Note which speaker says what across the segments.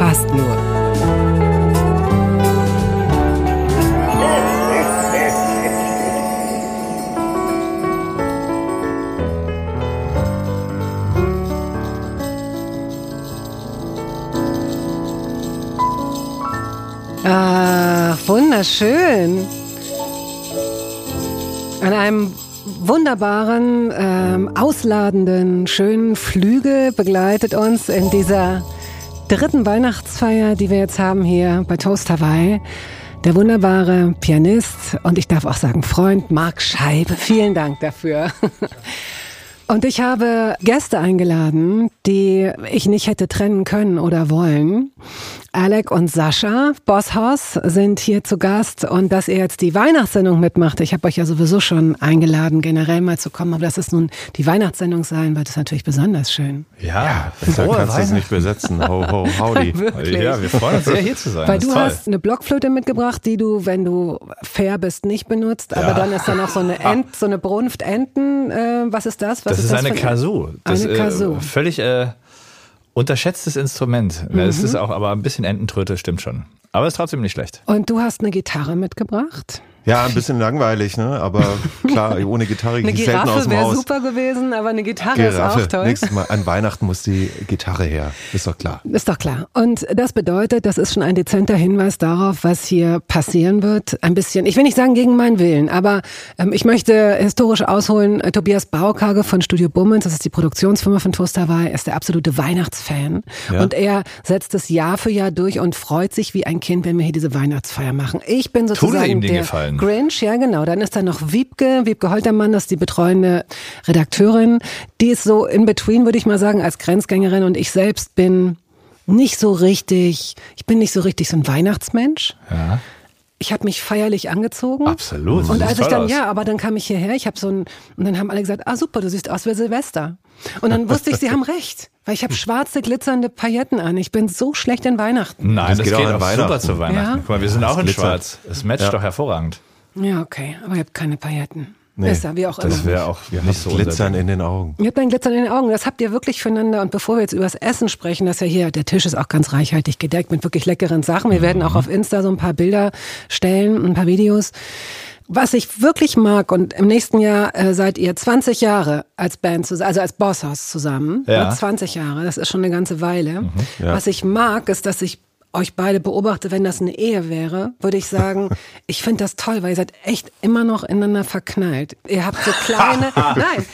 Speaker 1: Fast nur. Ach, wunderschön. An einem wunderbaren, ähm, ausladenden, schönen Flügel begleitet uns in dieser dritten Weihnachtsfeier, die wir jetzt haben hier bei Toast Hawaii. Der wunderbare Pianist und ich darf auch sagen Freund Marc Scheibe. Vielen Dank dafür. Und ich habe Gäste eingeladen, die ich nicht hätte trennen können oder wollen. Alec und Sascha Bosshaus sind hier zu Gast und dass ihr jetzt die Weihnachtssendung mitmacht. Ich habe euch ja sowieso schon eingeladen, generell mal zu kommen, aber das ist nun die Weihnachtssendung sein, wird es natürlich besonders schön.
Speaker 2: Ja, ja besser kannst du es nicht besetzen. Ho, ho, howdy.
Speaker 3: ja, wir freuen uns sehr hier zu sein.
Speaker 1: Weil du toll. hast eine Blockflöte mitgebracht, die du, wenn du fair bist, nicht benutzt, aber ja. dann ist da noch so eine Ent, so eine Brunft Enten. Äh, was ist das? Was
Speaker 2: das ist,
Speaker 1: das
Speaker 2: eine Kazoo.
Speaker 1: Das, eine Kazoo.
Speaker 2: Äh, völlig äh, unterschätztes Instrument. Mhm. Es ist auch aber ein bisschen Ententröte, stimmt schon. Aber ist trotzdem nicht schlecht.
Speaker 1: Und du hast eine Gitarre mitgebracht?
Speaker 3: Ja, ein bisschen langweilig, ne? Aber klar, ohne Gitarre
Speaker 1: geht selten aus dem Haus. Eine Giraffe wäre super gewesen, aber eine Gitarre Giraffe. ist auch toll.
Speaker 3: Nächstes Mal an Weihnachten muss die Gitarre her. Ist doch klar.
Speaker 1: Ist doch klar. Und das bedeutet, das ist schon ein dezenter Hinweis darauf, was hier passieren wird. Ein bisschen, ich will nicht sagen gegen meinen Willen, aber ähm, ich möchte historisch ausholen. Äh, Tobias Baukage von Studio Bummens, das ist die Produktionsfirma von Toast Hawaii, ist der absolute Weihnachtsfan. Ja. Und er setzt es Jahr für Jahr durch und freut sich wie ein Kind, wenn wir hier diese Weihnachtsfeier machen. Ich bin sozusagen der
Speaker 2: Gefallen.
Speaker 1: Grinch, ja genau. Dann ist da noch Wiebke, Wiebke Holtermann, das ist die betreuende Redakteurin. Die ist so in between, würde ich mal sagen, als Grenzgängerin und ich selbst bin nicht so richtig, ich bin nicht so richtig so ein Weihnachtsmensch. Ja. Ich habe mich feierlich angezogen.
Speaker 2: Absolut.
Speaker 1: Und als ich dann, aus. ja, aber dann kam ich hierher, ich habe so ein, und dann haben alle gesagt, ah super, du siehst aus wie Silvester. Und dann wusste ich, sie haben recht. Weil ich habe schwarze, glitzernde Pailletten an. Ich bin so schlecht in Weihnachten.
Speaker 2: Nein, das, das geht, geht, auch Weihnachten. super zu Weihnachten. Ja? Guck mal, wir sind auch in glitzert. schwarz. Es matcht ja. doch hervorragend.
Speaker 1: Ja, okay. Aber ihr habt keine Pailletten. Nee, Besser, wie auch
Speaker 2: immer. Das wäre auch
Speaker 3: wir nicht so Glitzern in den Augen.
Speaker 1: Ihr habt ein Glitzern in den Augen. Das habt ihr wirklich füreinander. Und bevor wir jetzt über das Essen sprechen, das ja hier, der Tisch ist auch ganz reichhaltig gedeckt mit wirklich leckeren Sachen. Wir mhm. werden auch auf Insta so ein paar Bilder stellen, ein paar Videos. Was ich wirklich mag, und im nächsten Jahr äh, seid ihr 20 Jahre als Band, zusammen, also als Bosshaus zusammen. Ja. 20 Jahre, das ist schon eine ganze Weile. Mhm, ja. Was ich mag, ist, dass ich euch beide beobachte, wenn das eine Ehe wäre, würde ich sagen, ich finde das toll, weil ihr seid echt immer noch ineinander verknallt. Ihr habt so kleine, nein,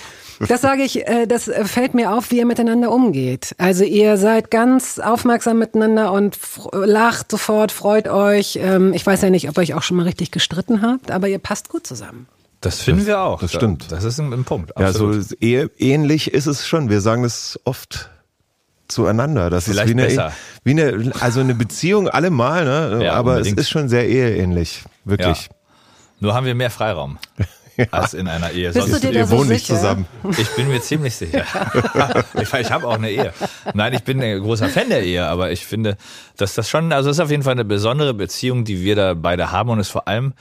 Speaker 1: das sage ich, äh, das fällt mir auf, wie ihr miteinander umgeht. Also ihr seid ganz aufmerksam miteinander und lacht sofort, freut euch. Ähm, ich weiß ja nicht, ob ihr euch auch schon mal richtig gestritten habt, aber ihr passt gut zusammen.
Speaker 2: Das finden
Speaker 3: das,
Speaker 2: wir auch.
Speaker 3: Das stimmt.
Speaker 2: Das ist ein, ein Punkt.
Speaker 3: Absolut. Ja, so ähnlich ist es schon. Wir sagen das oft zueinander. Das
Speaker 2: Vielleicht
Speaker 3: ist wie
Speaker 2: besser.
Speaker 3: eine, wie eine, also eine Beziehung allemal, ne? Ja, aber unbedingt. es ist schon sehr eheähnlich, wirklich.
Speaker 2: Ja. Nur haben wir mehr Freiraum. Ja. als in einer Ehe.
Speaker 1: Bist
Speaker 3: Sonst
Speaker 1: du dir
Speaker 3: ihr wohnt nicht zusammen.
Speaker 2: Ich bin mir ziemlich sicher. ich, ich habe auch eine Ehe. Nein, ich bin ein großer Fan der Ehe, aber ich finde, dass das schon, also das ist auf jeden Fall eine besondere Beziehung, die wir da beide haben und es ist vor allem,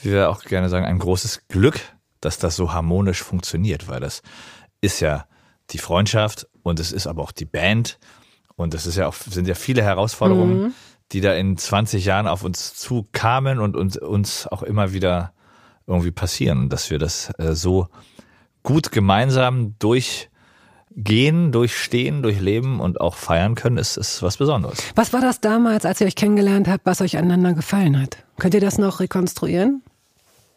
Speaker 2: wie wir auch gerne sagen, ein großes Glück, dass das so harmonisch funktioniert, weil das ist ja die Freundschaft und es ist aber auch die Band und es ist ja auch, sind ja viele Herausforderungen, mhm. die da in 20 Jahren auf uns zukamen und uns, uns auch immer wieder irgendwie passieren, dass wir das äh, so gut gemeinsam durchgehen, durchstehen, durchleben und auch feiern können, ist, ist was Besonderes.
Speaker 1: Was war das damals, als ihr euch kennengelernt habt, was euch aneinander gefallen hat? Könnt ihr das noch rekonstruieren?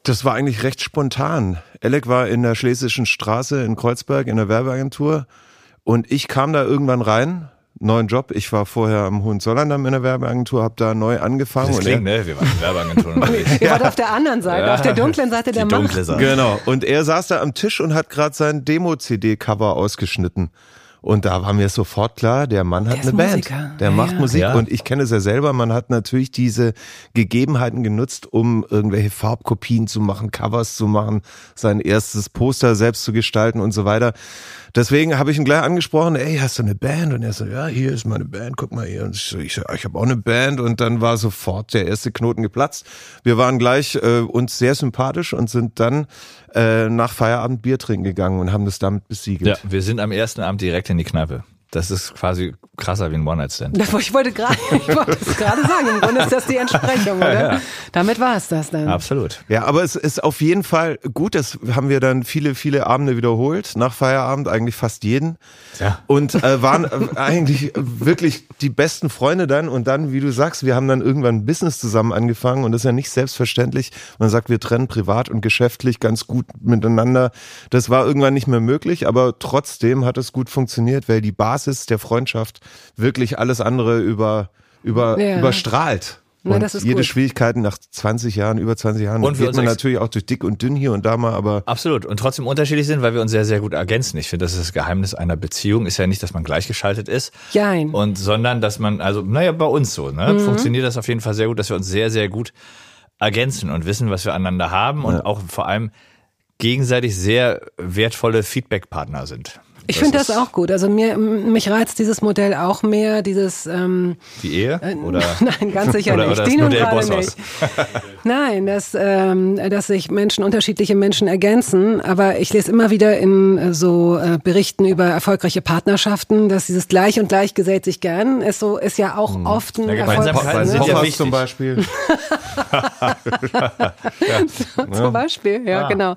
Speaker 3: Das war eigentlich recht spontan. Alec war in der Schlesischen Straße in Kreuzberg in der Werbeagentur und ich kam da irgendwann rein, neuen Job. Ich war vorher am Hohenzollern in der Werbeagentur, habe da neu angefangen.
Speaker 2: Das klingt, ne? Wir waren in Werbeagenturen.
Speaker 1: Ihr ja. wart auf der anderen Seite, ja. auf der dunklen Seite der Macht.
Speaker 3: Seite. Genau. Und er saß da am Tisch und hat gerade sein Demo-CD-Cover ausgeschnitten. Und da war mir sofort klar, der Mann hat
Speaker 1: Der
Speaker 3: eine Band.
Speaker 1: Musiker.
Speaker 3: Der
Speaker 1: Ja,
Speaker 3: macht
Speaker 1: ja.
Speaker 3: Musik
Speaker 2: Ja.
Speaker 3: und ich kenne es ja selber. Man hat natürlich diese Gegebenheiten genutzt, um irgendwelche Farbkopien zu machen, Covers zu machen, sein erstes Poster selbst zu gestalten und so weiter. Deswegen habe ich ihn gleich angesprochen, ey, hast du eine Band? Und er so, ja, hier ist meine Band, guck mal hier. Und ich so, ich, so, ich habe auch eine Band und dann war sofort der erste Knoten geplatzt. Wir waren gleich äh, uns sehr sympathisch und sind dann äh, nach Feierabend Bier trinken gegangen und haben das damit besiegelt.
Speaker 2: Ja, wir sind am ersten Abend direkt in die Kneipe. Das ist quasi krasser wie ein One-Night-Stand.
Speaker 1: Ich wollte gerade, ich wollte es gerade sagen, im Grunde ist das die Entsprechung, oder?
Speaker 2: Ja.
Speaker 1: Damit war es das dann.
Speaker 2: Absolut.
Speaker 3: Ja, aber es ist auf jeden Fall gut, das haben wir dann viele, viele Abende wiederholt, nach Feierabend, eigentlich fast jeden.
Speaker 2: Ja.
Speaker 3: Und äh, waren äh, eigentlich wirklich die besten Freunde dann. Und dann, wie du sagst, wir haben dann irgendwann ein Business zusammen angefangen und das ist ja nicht selbstverständlich. Man sagt, wir trennen privat und geschäftlich ganz gut miteinander. Das war irgendwann nicht mehr möglich, aber trotzdem hat es gut funktioniert, weil die Basis der Freundschaft wirklich alles andere über, über,
Speaker 1: Ja.
Speaker 3: überstrahlt.
Speaker 1: Na,
Speaker 3: Und
Speaker 1: das ist
Speaker 3: jede
Speaker 1: gut.
Speaker 3: Schwierigkeiten nach 20 Jahren, über 20 Jahren,
Speaker 2: Und wir
Speaker 3: wird man natürlich auch durch dick und dünn hier und da mal, aber
Speaker 2: Absolut. Und trotzdem unterschiedlich sind, weil wir uns sehr, sehr gut ergänzen. Ich finde, das ist das Geheimnis einer Beziehung. Ist ja nicht, dass man gleichgeschaltet ist.
Speaker 1: Jein.
Speaker 2: Und, sondern, dass man, also, naja, bei uns so, ne?
Speaker 1: Mhm.
Speaker 2: Funktioniert das auf jeden Fall sehr gut, dass wir uns sehr, sehr gut ergänzen und wissen, was wir aneinander haben und auch vor allem gegenseitig sehr wertvolle Feedback-Partner sind.
Speaker 1: Ich finde das auch gut. Also mir, mich reizt dieses Modell auch mehr, dieses ähm,
Speaker 2: Die Ehe? Oder?
Speaker 1: Nein, ganz sicher
Speaker 2: Oder-
Speaker 1: nicht.
Speaker 2: oder das
Speaker 1: Die nun
Speaker 2: Modell
Speaker 1: nicht. Nein, dass, ähm, dass sich Menschen, unterschiedliche Menschen ergänzen. Aber ich lese immer wieder in äh, so äh, Berichten über erfolgreiche Partnerschaften, dass dieses Gleich und Gleich gesät sich gern ist so ist ja auch oft ein
Speaker 2: Ja,
Speaker 1: Erfolg.
Speaker 2: Gemeinsamkeiten
Speaker 3: bei
Speaker 2: sind ja
Speaker 3: zum Beispiel.
Speaker 1: Zum Beispiel, ja,
Speaker 2: Ah.
Speaker 1: genau.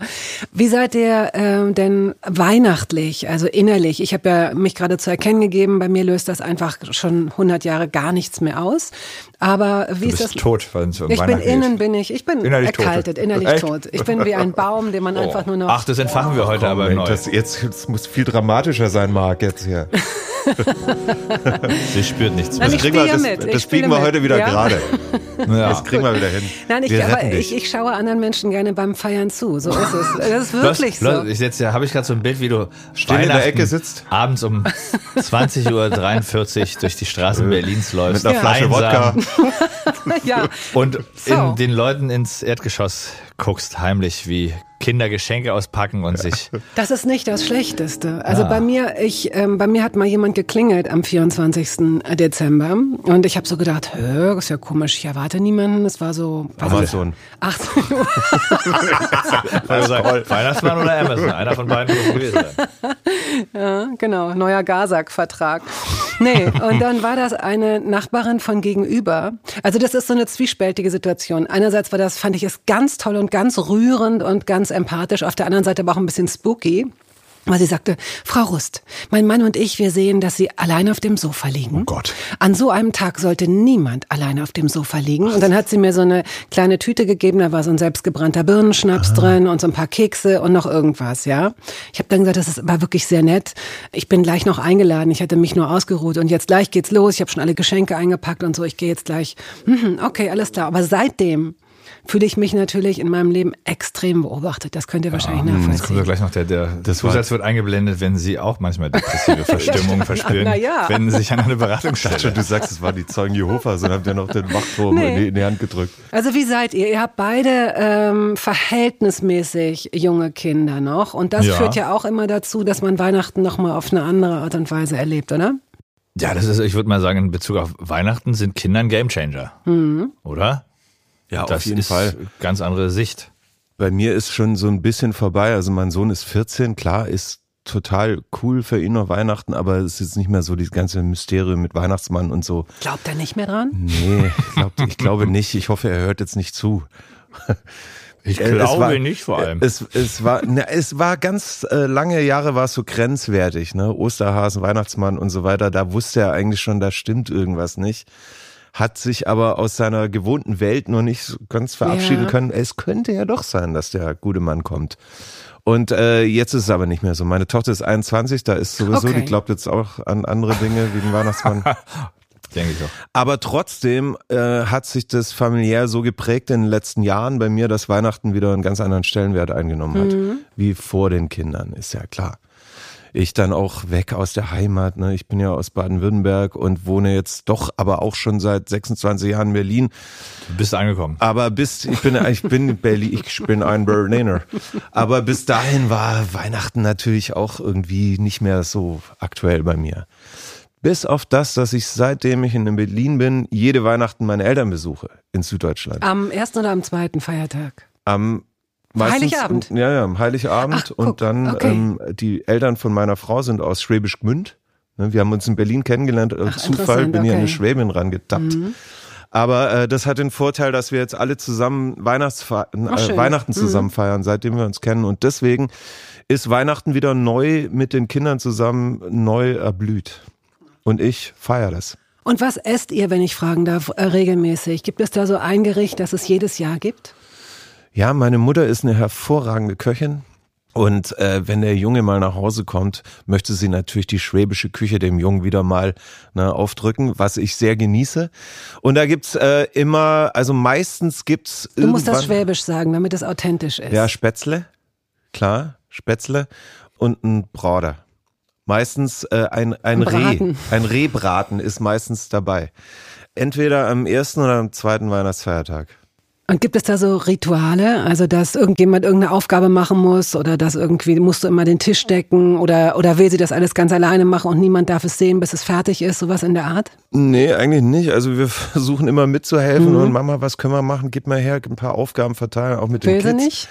Speaker 1: Wie seid ihr ähm, denn weihnachtlich, also innerlich? Ich habe ja mich gerade zu erkennen gegeben, bei mir löst das einfach schon 100 Jahre gar nichts mehr aus. Aber wie
Speaker 2: Du
Speaker 1: ist
Speaker 2: bist
Speaker 1: das?
Speaker 2: tot, wenn es um
Speaker 1: Ich bin innen, bin ich, ich bin
Speaker 2: Innerlich tot.
Speaker 1: erkaltet, innerlich
Speaker 2: Echt?
Speaker 1: tot. Ich bin wie ein Baum, den man einfach nur noch.
Speaker 2: Ach, das entfachen wir heute aber
Speaker 3: Moment,
Speaker 2: neu.
Speaker 3: das, jetzt das muss viel dramatischer sein, Marc, jetzt hier.
Speaker 2: Sie spürt nichts
Speaker 1: Nein,
Speaker 2: mehr.
Speaker 1: ich
Speaker 3: kriegen wir,
Speaker 1: spiele
Speaker 3: das,
Speaker 1: mit, ich
Speaker 3: das
Speaker 1: spiele
Speaker 3: biegen wir
Speaker 1: mit.
Speaker 3: heute wieder
Speaker 1: Ja.
Speaker 3: gerade.
Speaker 2: Ja.
Speaker 3: Das kriegen wir wieder hin.
Speaker 1: Nein, ich,
Speaker 3: wir
Speaker 1: aber ich, ich schaue anderen Menschen gerne beim Feiern zu. So ist es. Das ist wirklich
Speaker 2: Los,
Speaker 1: so.
Speaker 2: los, ich setze, ja, habe ich gerade so ein Bild, wie du
Speaker 3: Still in der Ecke sitzt.
Speaker 2: abends um 20.43 Uhr durch die Straßen Berlins läufst.
Speaker 3: Mit einer Flasche Wodka.
Speaker 1: ja.
Speaker 2: Und
Speaker 1: So.
Speaker 2: in den Leuten ins Erdgeschoss guckst, heimlich, wie Kinder Geschenke auspacken und sich.
Speaker 1: Das ist nicht das Schlechteste. Also bei mir, ich, ähm, bei mir hat mal jemand geklingelt am 24. Dezember und ich habe so gedacht, hä, ist ja komisch, ich erwarte niemanden. Es war so
Speaker 3: Amazon.
Speaker 1: 18 Uhr.
Speaker 2: Also, Weihnachtsmann oder Amazon? Einer von beiden muss es gewesen sein.
Speaker 1: Ja, genau, neuer Gazak-Vertrag. Nee, und dann war das eine Nachbarin von gegenüber. Also das ist so eine zwiespältige Situation. Einerseits war das, fand ich es ganz toll und ganz rührend und ganz empathisch, auf der anderen Seite aber auch ein bisschen spooky. Weil sie sagte, Frau Rust, mein Mann und ich, wir sehen, dass Sie alleine auf dem Sofa liegen. Oh
Speaker 3: Gott.
Speaker 1: An so einem Tag sollte niemand alleine auf dem Sofa liegen. Und dann hat sie mir so eine kleine Tüte gegeben, da war so ein selbstgebrannter Birnenschnaps drin und so ein paar Kekse und noch irgendwas, ja. Ich habe dann gesagt, das ist, war wirklich sehr nett. Ich bin gleich noch eingeladen, ich hatte mich nur ausgeruht und jetzt gleich geht's los. Ich habe schon alle Geschenke eingepackt und so, ich gehe jetzt gleich. Mhm, okay, alles klar. Aber seitdem fühle ich mich natürlich in meinem Leben extrem beobachtet. Das könnt ihr wahrscheinlich
Speaker 2: Jetzt kommt ja
Speaker 1: nachvollziehen.
Speaker 2: gleich noch der, der
Speaker 3: Das
Speaker 2: Zusatz wird eingeblendet, wenn Sie auch manchmal depressive Verstimmungen verspüren,
Speaker 1: Na ja.
Speaker 2: wenden Sie sich an eine Beratungsstelle.
Speaker 3: du sagst, es waren die Zeugen Jehovas und habt ja noch den Wachturm
Speaker 1: Nee.
Speaker 3: in, die, Hand gedrückt.
Speaker 1: Also wie seid ihr? Ihr habt beide ähm, verhältnismäßig junge Kinder noch und das
Speaker 2: Ja.
Speaker 1: führt ja auch immer dazu, dass man Weihnachten noch mal auf eine andere Art und Weise erlebt, oder?
Speaker 2: Ja, das ist, ich würde mal sagen, in Bezug auf Weihnachten sind Kinder ein Gamechanger. Oder?
Speaker 3: Ja,
Speaker 2: das
Speaker 3: auf jeden
Speaker 2: ist
Speaker 3: Fall.
Speaker 2: ganz andere Sicht.
Speaker 3: Bei mir ist schon so ein bisschen vorbei. Also mein Sohn ist 14, klar, ist total cool für ihn noch Weihnachten, aber es ist jetzt nicht mehr so dieses ganze Mysterium mit Weihnachtsmann und so.
Speaker 1: Glaubt er nicht mehr dran?
Speaker 3: Nee, ich, glaub, ich glaube nicht. Ich hoffe, er hört jetzt nicht zu.
Speaker 2: Ich
Speaker 3: Äh, es
Speaker 2: glaube
Speaker 3: war-
Speaker 2: nicht vor allem.
Speaker 3: Es, es war, ne, es war ganz äh, lange Jahre war es so grenzwertig, ne? Osterhasen, Weihnachtsmann und so weiter. Da wusste er eigentlich schon, da stimmt irgendwas nicht. Hat sich aber aus seiner gewohnten Welt noch nicht ganz verabschieden
Speaker 1: Ja.
Speaker 3: können. Es könnte ja doch sein, dass der gute Mann kommt. Und äh, jetzt ist es aber nicht mehr so. Meine Tochter ist 21, da ist sowieso,
Speaker 1: Okay.
Speaker 3: die glaubt jetzt auch an andere Dinge wie den Weihnachtsmann.
Speaker 2: Denke ich auch.
Speaker 3: Aber trotzdem äh, hat sich das familiär so geprägt in den letzten Jahren bei mir, dass Weihnachten wieder einen ganz anderen Stellenwert eingenommen hat, wie vor den Kindern, ist ja klar. Ich dann auch weg aus der Heimat. Ne? Ich bin ja aus Baden-Württemberg und wohne jetzt doch aber auch schon seit 26 Jahren in Berlin.
Speaker 2: Du bist angekommen.
Speaker 3: Aber bis, ich bin, ich bin Berlin, ich bin ein Berliner. Aber bis dahin war Weihnachten natürlich auch irgendwie nicht mehr so aktuell bei mir. Bis auf das, dass ich seitdem ich in Berlin bin, jede Weihnachten meine Eltern besuche in Süddeutschland.
Speaker 1: Am ersten oder am zweiten Feiertag?
Speaker 3: Am
Speaker 1: Meistens, Heiligabend.
Speaker 3: Ja, ja, am Heiligabend.
Speaker 1: Ach,
Speaker 3: und dann,
Speaker 1: okay.
Speaker 3: ähm, die Eltern von meiner Frau sind aus Schwäbisch Gmünd. Ne, Wir haben uns in Berlin kennengelernt. Aus
Speaker 1: Ach,
Speaker 3: Zufall bin ich
Speaker 1: okay.
Speaker 3: an eine Schwäbin rangetappt.
Speaker 1: Mhm.
Speaker 3: Aber äh, das hat den Vorteil, dass wir jetzt alle zusammen Weihnachtsfe
Speaker 1: Ach,
Speaker 3: äh. Weihnachten
Speaker 1: Mhm.
Speaker 3: zusammen feiern, seitdem wir uns kennen. Und deswegen ist Weihnachten wieder neu mit den Kindern zusammen neu erblüht. Und ich feiere das.
Speaker 1: Und was esst ihr, wenn ich fragen darf, äh, regelmäßig? Gibt es da so ein Gericht, das es jedes Jahr gibt?
Speaker 3: Ja, meine Mutter ist eine hervorragende Köchin. Und äh, wenn der Junge mal nach Hause kommt, möchte sie natürlich die schwäbische Küche dem Jungen wieder mal ne, aufdrücken, was ich sehr genieße. Und da gibt's äh, immer, also meistens gibt's
Speaker 1: Du musst das Schwäbisch sagen, damit es authentisch ist.
Speaker 3: Ja, Spätzle, klar, Spätzle und ein Brader. Meistens äh, ein, ein
Speaker 1: Ein
Speaker 3: Reh, ein Rehbraten ist meistens dabei. Entweder am ersten oder am zweiten Weihnachtsfeiertag.
Speaker 1: Und gibt es da so Rituale, also dass irgendjemand irgendeine Aufgabe machen muss oder dass irgendwie musst du immer den Tisch decken oder, oder will sie das alles ganz alleine machen und niemand darf es sehen, bis es fertig ist, sowas in der Art?
Speaker 3: Nee, eigentlich nicht. Also wir versuchen immer mitzuhelfen
Speaker 1: Mhm.
Speaker 3: und Mama, was können wir machen? Gib mal her, ein paar Aufgaben verteilen, auch mit den
Speaker 1: Will sie
Speaker 3: Kids.
Speaker 1: nicht?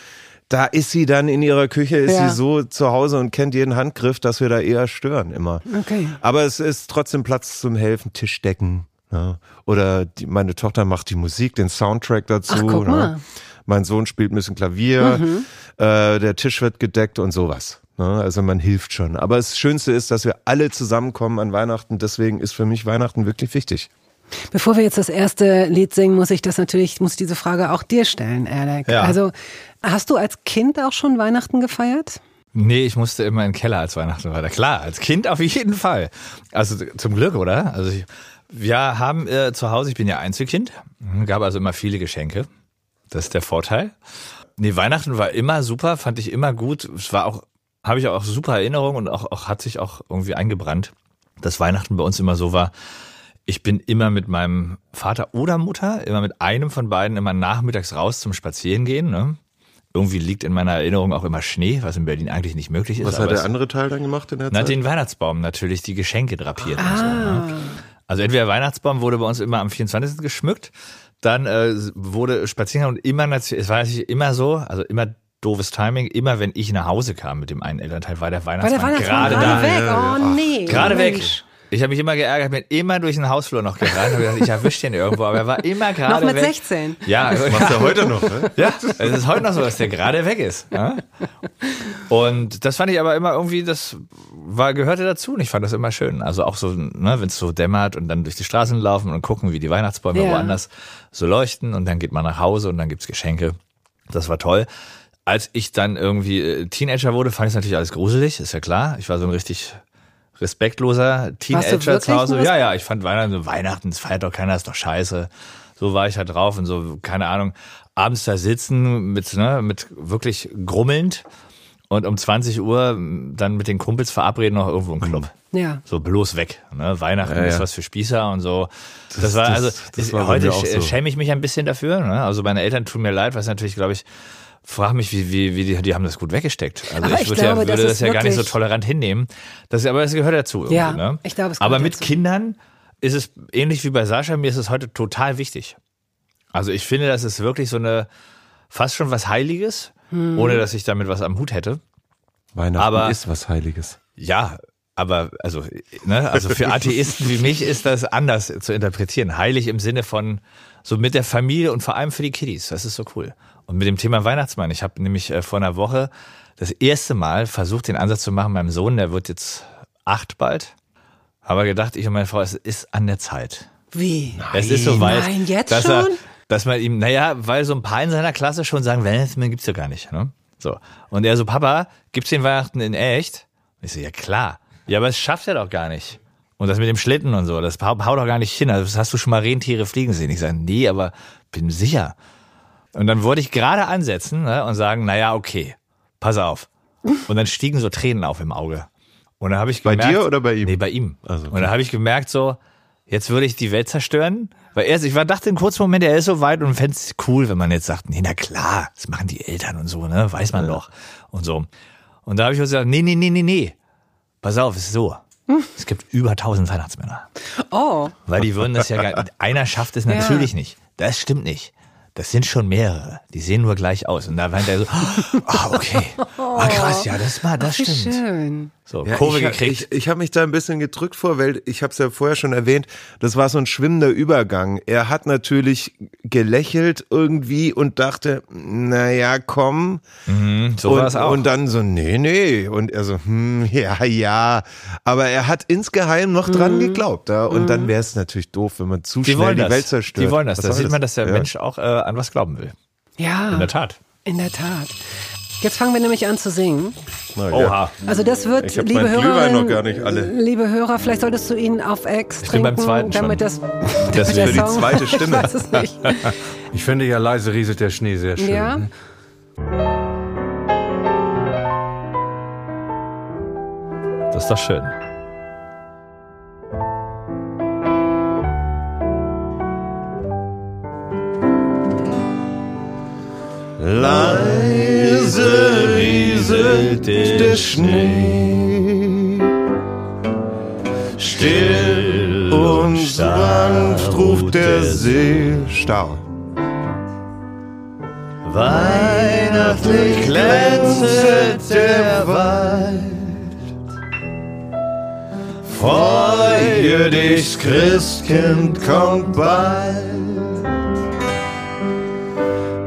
Speaker 3: Da ist sie dann in ihrer Küche, ist
Speaker 1: Ja.
Speaker 3: sie so zu Hause und kennt jeden Handgriff, dass wir da eher stören immer.
Speaker 1: Okay.
Speaker 3: Aber es ist trotzdem Platz zum Helfen, Tisch decken. Ja. Oder die, meine Tochter macht die Musik, den Soundtrack dazu.
Speaker 1: Ach, guck
Speaker 3: ne?
Speaker 1: mal. Mhm.
Speaker 3: Mein Sohn spielt ein bisschen Klavier, äh, der Tisch wird gedeckt und sowas. Ne? Also man hilft schon. Aber das Schönste ist, dass wir alle zusammenkommen an Weihnachten. Deswegen ist für mich Weihnachten wirklich wichtig.
Speaker 1: Bevor wir jetzt das erste Lied singen, muss ich das natürlich, muss ich diese Frage auch dir stellen, Alec.
Speaker 2: Ja.
Speaker 1: Also, hast du als Kind auch schon Weihnachten gefeiert?
Speaker 2: Nee, ich musste immer in den Keller als Weihnachten weiter. Klar, als Kind auf jeden Fall. Also zum Glück, oder? Also ich, wir haben äh, zu Hause, ich bin ja Einzelkind, gab also immer viele Geschenke. Das ist der Vorteil. Nee, Weihnachten war immer super, fand ich immer gut. Es war auch, habe ich auch super Erinnerungen und auch, auch hat sich auch irgendwie eingebrannt, dass Weihnachten bei uns immer so war. Ich bin immer mit meinem Vater oder Mutter, immer mit einem von beiden immer nachmittags raus zum Spazierengehen. Ne? Irgendwie liegt in meiner Erinnerung auch immer Schnee, was in Berlin eigentlich nicht möglich ist.
Speaker 3: Was hat der andere Teil dann gemacht in der
Speaker 2: na,
Speaker 3: Zeit?
Speaker 2: den Weihnachtsbaum natürlich, die Geschenke drapiert und so.
Speaker 1: Ah.
Speaker 2: Ne? Also entweder Weihnachtsbaum wurde bei uns immer am 24. geschmückt, dann äh, wurde Spaziergang und immer, es war immer so, also immer doofes Timing, immer wenn ich nach Hause kam mit dem einen Elternteil, war der
Speaker 1: War der
Speaker 2: Weihnachtsmann gerade
Speaker 1: gerade
Speaker 2: da.
Speaker 1: weg? Oh nee.
Speaker 2: Gerade
Speaker 1: oh,
Speaker 2: weg. Ich habe mich immer geärgert, bin immer durch den Hausflur noch gerannt, habe gedacht, ich erwische den irgendwo, aber er war immer gerade
Speaker 1: Noch mit
Speaker 2: weg.
Speaker 1: 16.
Speaker 2: Ja,
Speaker 3: Machst du heute noch, ne?
Speaker 2: ja, es ist heute noch so, dass der gerade weg ist. Ja? Und das fand ich aber immer irgendwie, das war, gehörte dazu und ich fand das immer schön. Also auch so, ne, wenn es so dämmert und dann durch die Straßen laufen und gucken, wie die Weihnachtsbäume
Speaker 1: Ja.
Speaker 2: woanders so leuchten und dann geht man nach Hause und dann gibt's Geschenke. Das war toll. Als ich dann irgendwie äh, Teenager wurde, fand ich natürlich alles gruselig, ist ja klar. Ich war so ein richtig respektloser Teenager zu Hause. Ja, ja, ich fand Weihnachten, so Weihnachten, das feiert doch keiner, ist doch scheiße. So war ich halt drauf und so, keine Ahnung, abends da sitzen mit, ne, mit wirklich grummelnd und um 20 Uhr dann mit den Kumpels verabreden noch irgendwo im Club.
Speaker 1: Ja.
Speaker 2: So bloß weg. Ne? Weihnachten
Speaker 3: Ja, ja.
Speaker 2: ist was für Spießer und so. Das,
Speaker 3: Das-
Speaker 2: war
Speaker 3: das-
Speaker 2: also
Speaker 3: das
Speaker 2: ist,
Speaker 3: war
Speaker 2: heute
Speaker 3: so.
Speaker 2: schäme ich mich ein bisschen dafür. Ne? Also meine Eltern tun mir leid, was natürlich, glaube ich, frag mich, wie, wie, wie die, die haben das gut weggesteckt. Also
Speaker 1: Aber
Speaker 2: ich,
Speaker 1: ich
Speaker 2: würde
Speaker 1: glaube,
Speaker 2: ja, würde
Speaker 1: das
Speaker 2: das ja gar nicht so tolerant hinnehmen. Das, aber es gehört dazu. Irgendwie,
Speaker 1: Ja,
Speaker 2: ne?
Speaker 1: ich glaube, es
Speaker 2: Aber
Speaker 1: gehört
Speaker 2: mit
Speaker 1: dazu.
Speaker 2: Kindern ist es ähnlich wie bei Sascha, mir ist es heute total wichtig. Also ich finde, das ist wirklich so eine, fast schon was Heiliges,
Speaker 1: Hm.
Speaker 2: ohne dass ich damit was am Hut hätte.
Speaker 3: Weihnachten
Speaker 2: Aber-
Speaker 3: ist was Heiliges.
Speaker 2: Ja, aber also, ne, also für Atheisten wie mich ist das anders zu interpretieren. Heilig im Sinne von so mit der Familie und vor allem für die Kiddies. Das ist so cool. Und mit dem Thema Weihnachtsmann. Ich habe nämlich äh, vor einer Woche das erste Mal versucht, den Ansatz zu machen. Meinem Sohn, der wird jetzt acht bald. Aber gedacht, ich und meine Frau, es ist an der Zeit.
Speaker 1: Wie?
Speaker 2: Es ist soweit,
Speaker 1: Nein, jetzt
Speaker 2: dass er,
Speaker 1: schon?
Speaker 2: dass man ihm, naja, weil so ein paar in seiner Klasse schon sagen, Weihnachtsmann gibt's ja gar nicht. Ne? So. Und er so, Papa, gibt's den Weihnachten in echt? Und ich so, ja klar. Ja, aber es schafft er doch gar nicht. Und das mit dem Schlitten und so, das hau, hau doch gar nicht hin. Also, hast du schon mal Rentiere fliegen sehen? Ich sage, nee, aber bin sicher. Und dann wollte ich gerade ansetzen ne, und sagen, naja, okay, pass auf. Und dann stiegen so Tränen auf im Auge. Und dann habe ich
Speaker 3: Bei
Speaker 2: gemerkt,
Speaker 3: dir oder bei ihm?
Speaker 2: Nee, bei ihm.
Speaker 3: Also, okay.
Speaker 2: Und dann habe ich gemerkt, so, jetzt würde ich die Welt zerstören. Weil erst, ich war, dachte im kurzen Moment, er ist so weit und fände es cool, wenn man jetzt sagt, nee, na klar, das machen die Eltern und so, ne? Weiß man doch. Und so. Und da habe ich gesagt, nee, nee, nee, nee, nee. Pass auf, es ist so. Es gibt über 1000 Weihnachtsmänner.
Speaker 1: Oh,
Speaker 2: Weil die würden das ja gar, einer schafft es natürlich nicht. Das stimmt nicht. Das sind schon mehrere. Die sehen nur gleich aus. Und da war er so, ah, okay. Ah, krass, ja, das war, das
Speaker 1: wie
Speaker 2: stimmt.
Speaker 1: schön.
Speaker 2: So,
Speaker 3: Ja,
Speaker 2: Kurve
Speaker 3: ich,
Speaker 2: gekriegt.
Speaker 3: Ich, ich habe mich da ein bisschen gedrückt vor, weil ich habe es ja vorher schon erwähnt, das war so ein schwimmender Übergang. Er hat natürlich gelächelt irgendwie und dachte, naja, komm.
Speaker 2: Mhm, so
Speaker 3: und,
Speaker 2: war es auch.
Speaker 3: und dann so, nee, nee. Und er so, hm, ja, ja. Aber er hat insgeheim noch dran geglaubt. Ja? Und dann wäre es natürlich doof, wenn man zu
Speaker 2: Mhm. die
Speaker 3: schnell
Speaker 2: wollen
Speaker 3: die
Speaker 2: das.
Speaker 3: Welt zerstört.
Speaker 2: Die wollen das.
Speaker 3: Was
Speaker 2: Da sieht man, dass der
Speaker 3: Ja.
Speaker 2: Mensch auch äh, an was glauben will.
Speaker 1: Ja,
Speaker 2: In der Tat.
Speaker 1: in der Tat. Jetzt fangen wir nämlich an zu singen.
Speaker 3: Na ja.
Speaker 2: Oha.
Speaker 1: Also das wird, liebe Hörerinnen,
Speaker 3: noch gar nicht alle.
Speaker 1: liebe Hörer, vielleicht solltest du ihn auf Ex
Speaker 2: Ich bin
Speaker 1: trinken,
Speaker 2: beim zweiten schon.
Speaker 1: damit das,
Speaker 2: Das
Speaker 1: damit der
Speaker 3: für die zweite Stimme.
Speaker 1: Ich weiß es nicht.
Speaker 4: Ich finde ja leise rieselt der Schnee sehr schön.
Speaker 1: Ja?
Speaker 4: ne?
Speaker 2: Das ist doch schön.
Speaker 3: Leise rieselt der Schnee. Still und sanft ruft der See. Stau. Weihnachtlich glänzet der Wald. Freue dich, Christkind kommt bald.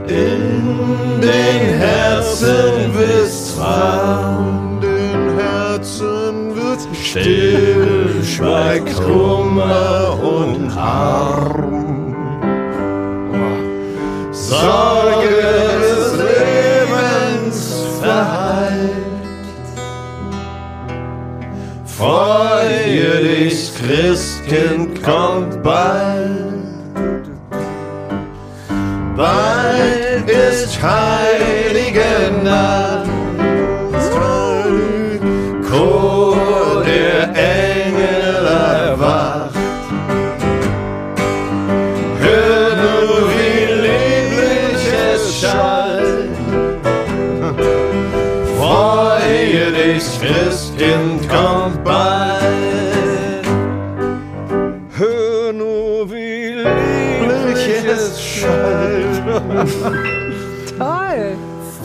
Speaker 3: In den Herzen warm, den Herzen wird's still, schweigt Kummer und Harm. Sorge des Lebens verhallt. Freue dich, Christkind kommt bald. Bald ist heilige Nacht. Christkind kommt bald. Hör nur, wie lieblich es schallt.
Speaker 1: Toll.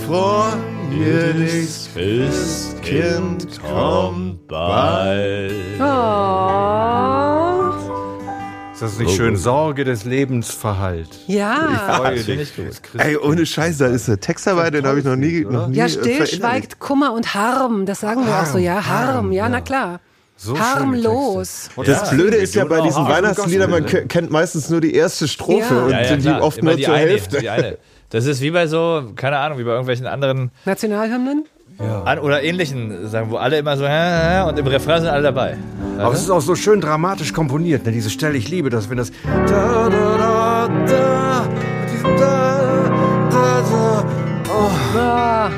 Speaker 3: Freue dich, Christkind kommt bald.
Speaker 4: Nicht schön? Sorge des Lebens verhallt.
Speaker 1: Ja.
Speaker 4: Freue dich,
Speaker 2: ich gut.
Speaker 4: Christkind.
Speaker 3: Ey, ohne Scheiß, da ist der Text dabei, den habe ich noch nie, noch nie
Speaker 1: Ja,
Speaker 3: äh,
Speaker 1: still
Speaker 3: verinnerlicht.
Speaker 1: schweigt Kummer und Harm. Das sagen wir auch so, ja. Harm, ja, na klar.
Speaker 4: So
Speaker 1: Harmlos.
Speaker 3: Das Blöde ist ja bei diesen
Speaker 2: Harm
Speaker 3: Weihnachtsliedern, man kennt meistens nur die erste Strophe
Speaker 1: Ja.
Speaker 3: und
Speaker 2: Ja, ja,
Speaker 3: sind die oft
Speaker 2: Immer
Speaker 3: nur
Speaker 2: die
Speaker 3: zur
Speaker 2: eine,
Speaker 3: Hälfte.
Speaker 2: Die eine. Das ist wie bei so, keine Ahnung, wie bei irgendwelchen anderen
Speaker 1: Nationalhymnen?
Speaker 2: An, oder ähnlichen Sachen, wo alle immer so hä, hä, und im Refrain sind alle dabei.
Speaker 4: Aber es ist auch so schön dramatisch komponiert, ne? diese Stelle. Ich liebe das, wenn das da, da, da, da, da, da, da. Oh,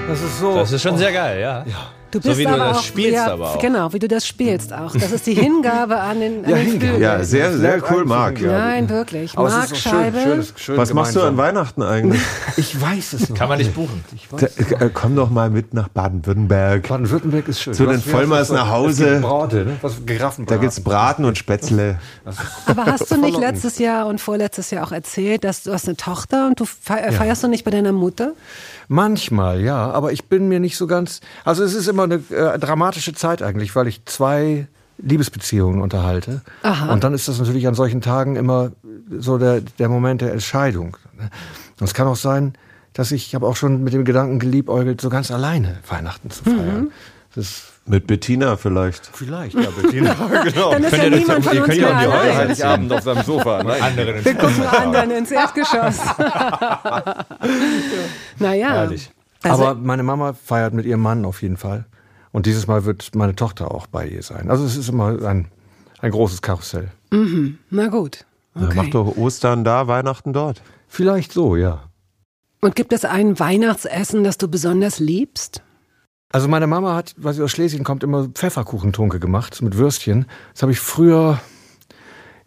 Speaker 4: das ist so.
Speaker 2: Das ist schon sehr geil, ja.
Speaker 1: Du
Speaker 2: So
Speaker 1: bist
Speaker 2: wie du
Speaker 1: aber
Speaker 2: das
Speaker 1: auch,
Speaker 2: spielst
Speaker 1: ja,
Speaker 2: aber auch.
Speaker 1: Genau, wie du das spielst auch. Das ist die Hingabe an den, an
Speaker 4: Ja,
Speaker 1: den
Speaker 4: Hingabe.
Speaker 1: Flügel.
Speaker 3: Ja, sehr, sehr cool, Marc.
Speaker 1: Nein, wirklich.
Speaker 4: Aber es ist auch schön, schönes, schön
Speaker 3: Was machst du an. Weihnachten eigentlich?
Speaker 4: Ich weiß es noch.
Speaker 2: Kann man nicht buchen.
Speaker 3: Da, äh, komm doch mal mit nach Baden-Württemberg.
Speaker 4: Baden-Württemberg ist schön.
Speaker 3: Zu den Vollmers nach
Speaker 4: Es
Speaker 3: Hause.
Speaker 4: gibt Brate, ne? Was.
Speaker 3: Da gibt's Braten und Spätzle.
Speaker 1: Aber hast du nicht letztes Jahr und vorletztes Jahr auch erzählt, dass du hast eine Tochter und du fe- feierst du nicht bei deiner Mutter?
Speaker 4: Manchmal, ja, aber ich bin mir nicht so ganz. Also es ist immer eine äh, dramatische Zeit eigentlich, weil ich zwei Liebesbeziehungen unterhalte.
Speaker 1: Aha.
Speaker 4: Und dann ist das natürlich an solchen Tagen immer so der, der Moment der Entscheidung. Und es kann auch sein, dass ich, ich habe auch schon mit dem Gedanken geliebäugelt, so ganz alleine Weihnachten zu feiern. Das ist
Speaker 3: Mit Bettina vielleicht.
Speaker 4: vielleicht, ja, Bettina. genau.
Speaker 1: Dann ist ja
Speaker 2: ihr das-
Speaker 1: niemand von
Speaker 2: ihr
Speaker 1: uns
Speaker 2: könnt ja
Speaker 1: mehr
Speaker 2: auch die
Speaker 1: allein.
Speaker 2: Häuser
Speaker 4: Heiligabend auf seinem Sofa. Nein.
Speaker 2: Andere ins
Speaker 1: Wir gucken anderen ins Erdgeschoss. naja.
Speaker 2: Herrlich.
Speaker 1: Also,
Speaker 4: Aber meine Mama feiert mit ihrem Mann auf jeden Fall. Und dieses Mal wird meine Tochter auch bei ihr sein. Also es ist immer ein, ein großes Karussell.
Speaker 1: na gut.
Speaker 3: Ja,
Speaker 1: Okay.
Speaker 3: mach doch Ostern da, Weihnachten dort.
Speaker 4: Vielleicht so, ja.
Speaker 1: Und gibt es ein Weihnachtsessen, das du besonders liebst?
Speaker 4: Also meine Mama hat, weil sie aus Schlesien kommt, immer Pfefferkuchentunke gemacht mit Würstchen. Das habe ich früher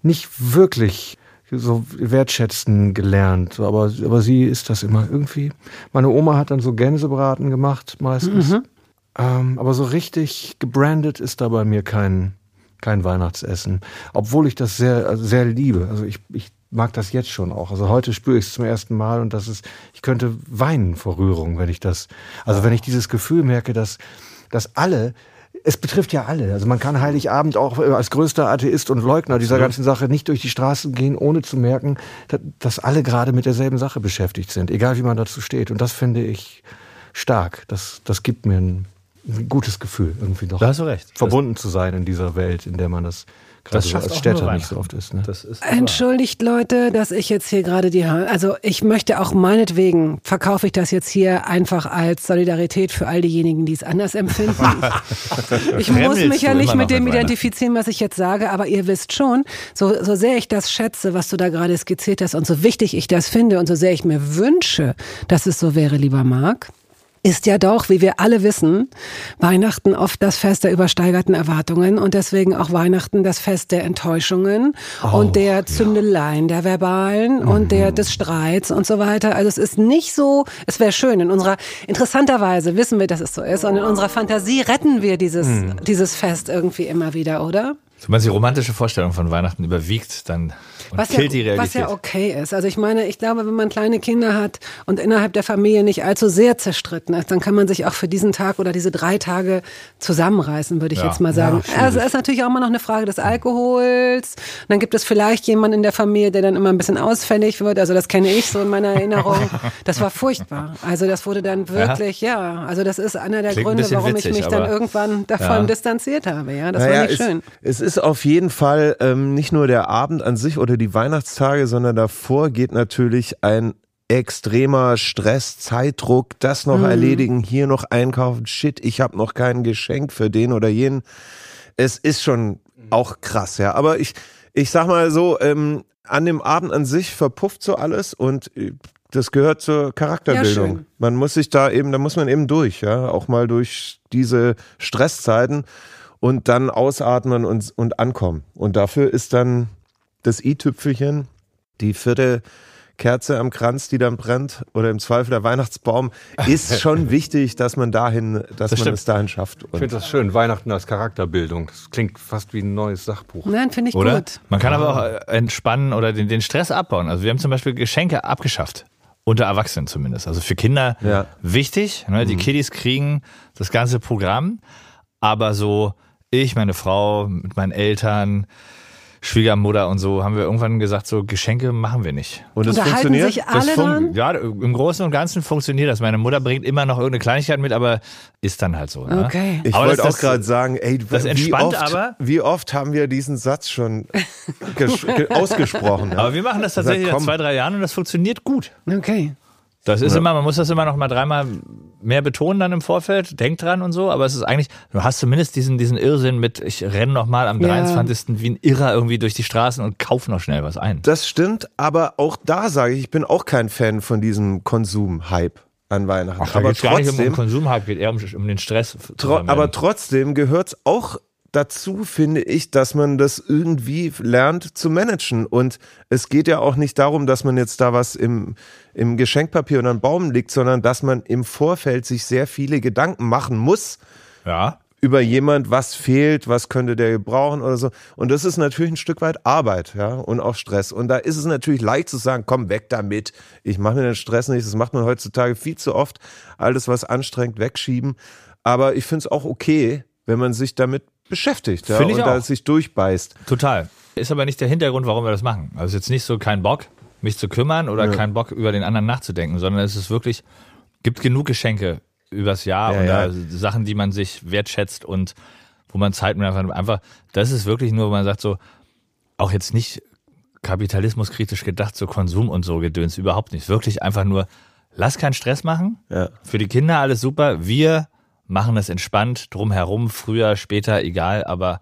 Speaker 4: nicht wirklich so wertschätzen gelernt. Aber, aber sie ist das immer irgendwie. Meine Oma hat dann so Gänsebraten gemacht meistens. Mhm. Ähm, aber so richtig gebrandet ist da bei mir kein, kein Weihnachtsessen. Obwohl ich das sehr, sehr liebe. Also ich, ich mag das jetzt schon auch. Also heute spüre ich es zum ersten Mal und das ist, ich könnte weinen vor Rührung, wenn ich das, also wenn ich dieses Gefühl merke, dass, dass alle es betrifft ja alle. Also man kann Heiligabend auch als größter Atheist und Leugner dieser ganzen Sache nicht durch die Straßen gehen, ohne zu merken, dass alle gerade mit derselben Sache beschäftigt sind, egal wie man dazu steht. Und das finde ich stark. Das, das gibt mir ein, ein gutes Gefühl, irgendwie noch
Speaker 2: da hast du recht.
Speaker 4: verbunden zu sein in dieser Welt, in der man das Gerade so als Städter nicht so oft ist. Ne?
Speaker 1: ist Entschuldigt Leute, dass ich jetzt hier gerade die Hand, also ich möchte auch meinetwegen, verkaufe ich das jetzt hier einfach als Solidarität für all diejenigen, die es anders empfinden. ich muss mich ja nicht mit dem identifizieren, was ich jetzt sage, aber ihr wisst schon, so, so sehr ich das schätze, was du da gerade skizziert hast und so wichtig ich das finde und so sehr ich mir wünsche, dass es so wäre, lieber Marc, ist ja doch, wie wir alle wissen, Weihnachten oft das Fest der übersteigerten Erwartungen und deswegen auch Weihnachten das Fest der Enttäuschungen oh, und der Zündeleien, ja. der verbalen mhm. und der des Streits und so weiter. Also es ist nicht so, es wäre schön, in unserer, interessanterweise wissen wir, dass es so ist und in unserer Fantasie retten wir dieses, mhm. dieses Fest irgendwie immer wieder, oder?
Speaker 2: Wenn man die romantische Vorstellung von Weihnachten überwiegt, dann
Speaker 1: was ja,
Speaker 2: die Realität.
Speaker 1: Was ja okay ist. Also ich meine, ich glaube, wenn man kleine Kinder hat und innerhalb der Familie nicht allzu sehr zerstritten ist, dann kann man sich auch für diesen Tag oder diese drei Tage zusammenreißen, würde ich ja, jetzt mal sagen. Ja, also es ist natürlich auch immer noch eine Frage des Alkohols. Und dann gibt es vielleicht jemanden in der Familie, der dann immer ein bisschen ausfällig wird. Also das kenne ich so in meiner Erinnerung. Das war furchtbar. Also das wurde dann wirklich, ja, ja also das ist einer der Klingt Gründe, warum witzig, ich mich dann irgendwann davon distanziert habe. Ja, das naja, war nicht
Speaker 3: es,
Speaker 1: schön.
Speaker 3: Es ist auf jeden Fall ähm, nicht nur der Abend an sich oder die Weihnachtstage, sondern davor geht natürlich ein extremer Stress, Zeitdruck, das noch mhm. erledigen, hier noch einkaufen, shit, ich habe noch kein Geschenk für den oder jenen. Es ist schon auch krass, ja. Aber ich, ich sag mal so, ähm, an dem Abend an sich verpufft so alles und äh, das gehört zur Charakterbildung. Ja, man muss sich da eben, da muss man eben durch, ja, auch mal durch diese Stresszeiten und dann ausatmen und, und ankommen. Und dafür ist dann das i-Tüpfelchen, die vierte Kerze am Kranz, die dann brennt, oder im Zweifel der Weihnachtsbaum, ist schon wichtig, dass man dahin, dass das man es dahin schafft.
Speaker 4: Und ich finde das schön, Weihnachten als Charakterbildung. Das klingt fast wie ein neues Sachbuch.
Speaker 1: Nein, finde ich
Speaker 2: oder?
Speaker 1: gut.
Speaker 2: Man kann aber auch entspannen oder den, den Stress abbauen. Also wir haben zum Beispiel Geschenke abgeschafft. Unter Erwachsenen zumindest. Also für Kinder ja. wichtig. Ne? Die mhm. Kiddies kriegen das ganze Programm. Aber so ich, meine Frau, mit meinen Eltern, Schwiegermutter und so haben wir irgendwann gesagt, so Geschenke machen wir nicht.
Speaker 1: Und es funktioniert? Sich alle
Speaker 2: das
Speaker 1: dran?
Speaker 2: Ja, im Großen und Ganzen funktioniert das. Meine Mutter bringt immer noch irgendeine Kleinigkeit mit, aber ist dann halt so.
Speaker 1: Ne? Okay.
Speaker 3: Ich wollte auch gerade sagen, ey,
Speaker 2: das entspannt
Speaker 3: wie oft,
Speaker 2: aber.
Speaker 3: Wie oft haben wir diesen Satz schon ausgesprochen?
Speaker 2: Ja? Aber wir machen das tatsächlich seit zwei, drei Jahren und das funktioniert gut.
Speaker 1: Okay.
Speaker 2: Das ist ja. immer, man muss das immer noch mal dreimal mehr betonen dann im Vorfeld, denk dran und so, aber es ist eigentlich, du hast zumindest diesen, diesen Irrsinn mit, ich renne noch mal am ja. 23. wie ein Irrer irgendwie durch die Straßen und kaufe noch schnell was ein.
Speaker 3: Das stimmt, aber auch da sage ich, ich bin auch kein Fan von diesem Konsum-Hype an Weihnachten.
Speaker 2: Ach, aber trotzdem, gar nicht um den Konsum-Hype, geht eher um, um den Stress.
Speaker 3: Tro aber trotzdem gehört's auch dazu finde ich, dass man das irgendwie lernt zu managen. Und es geht ja auch nicht darum, dass man jetzt da was im, im Geschenkpapier oder einem Baum liegt, sondern dass man im Vorfeld sich sehr viele Gedanken machen muss.
Speaker 2: Ja.
Speaker 3: Über jemand, was fehlt, was könnte der gebrauchen oder so. Und das ist natürlich ein Stück weit Arbeit, ja, und auch Stress. Und da ist es natürlich leicht zu sagen, komm weg damit. Ich mache mir den Stress nicht. Das macht man heutzutage viel zu oft. Alles, was anstrengt, wegschieben. Aber ich finde es auch okay, wenn man sich damit beschäftigt ja, und da sich durchbeißt.
Speaker 2: Total. Ist aber nicht der Hintergrund, warum wir das machen. Also jetzt nicht so kein Bock, mich zu kümmern oder ja. kein Bock über den anderen nachzudenken, sondern es ist wirklich, gibt genug Geschenke übers Jahr ja, oder ja. Sachen, die man sich wertschätzt und wo man Zeit mit einfach, einfach, das ist wirklich nur, wo man sagt so, auch jetzt nicht kapitalismuskritisch gedacht, so Konsum und so Gedöns, überhaupt nicht. Wirklich einfach nur, lass keinen Stress machen. Ja. Für die Kinder alles super. Wir machen es entspannt, drumherum, früher, später, egal, aber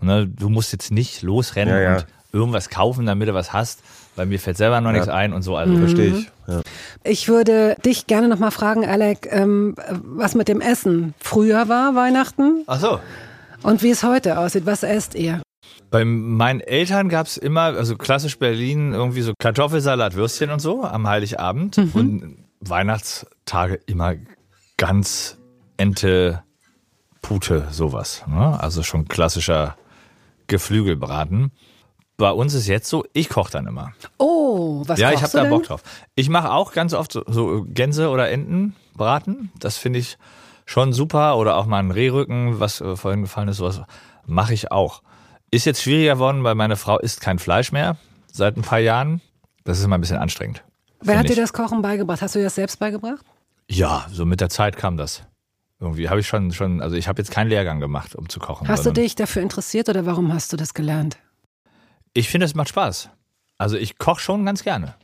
Speaker 2: ne, du musst jetzt nicht losrennen ja, ja. und irgendwas kaufen, damit du was hast, Weil mir fällt selber noch nichts ein und so. Also
Speaker 3: Verstehe ich. Ja.
Speaker 1: Ich würde dich gerne noch mal fragen, Alec, ähm, was mit dem Essen früher war, Weihnachten,
Speaker 2: Ach so.
Speaker 1: und wie es heute aussieht. Was esst ihr?
Speaker 2: Bei meinen Eltern gab's immer, also klassisch Berlin, irgendwie so Kartoffelsalat, Würstchen und so am Heiligabend. Und Weihnachtstage immer ganz Ente, Pute, sowas. Ne? Also schon klassischer Geflügelbraten. Bei uns ist jetzt so, ich koche dann immer.
Speaker 1: Oh, was
Speaker 2: ja, ich habe da? Bock drauf. Ich mache auch ganz oft so, so Gänse oder Entenbraten. Das finde ich schon super. Oder auch mal einen Rehrücken, was äh, vorhin gefallen ist, sowas mache ich auch. Ist jetzt schwieriger geworden, weil meine Frau isst kein Fleisch mehr seit ein paar Jahren. Das ist immer ein bisschen anstrengend.
Speaker 1: Wer hat
Speaker 2: find
Speaker 1: dir
Speaker 2: ich.
Speaker 1: das Kochen beigebracht? Hast du dir das selbst beigebracht?
Speaker 2: Ja, so mit der Zeit kam das. Irgendwie habe ich schon, schon, also ich habe jetzt keinen Lehrgang gemacht, um zu kochen.
Speaker 1: Hast du dich dafür interessiert oder warum hast du das gelernt?
Speaker 2: Ich finde, es macht Spaß. Also ich koche schon ganz gerne.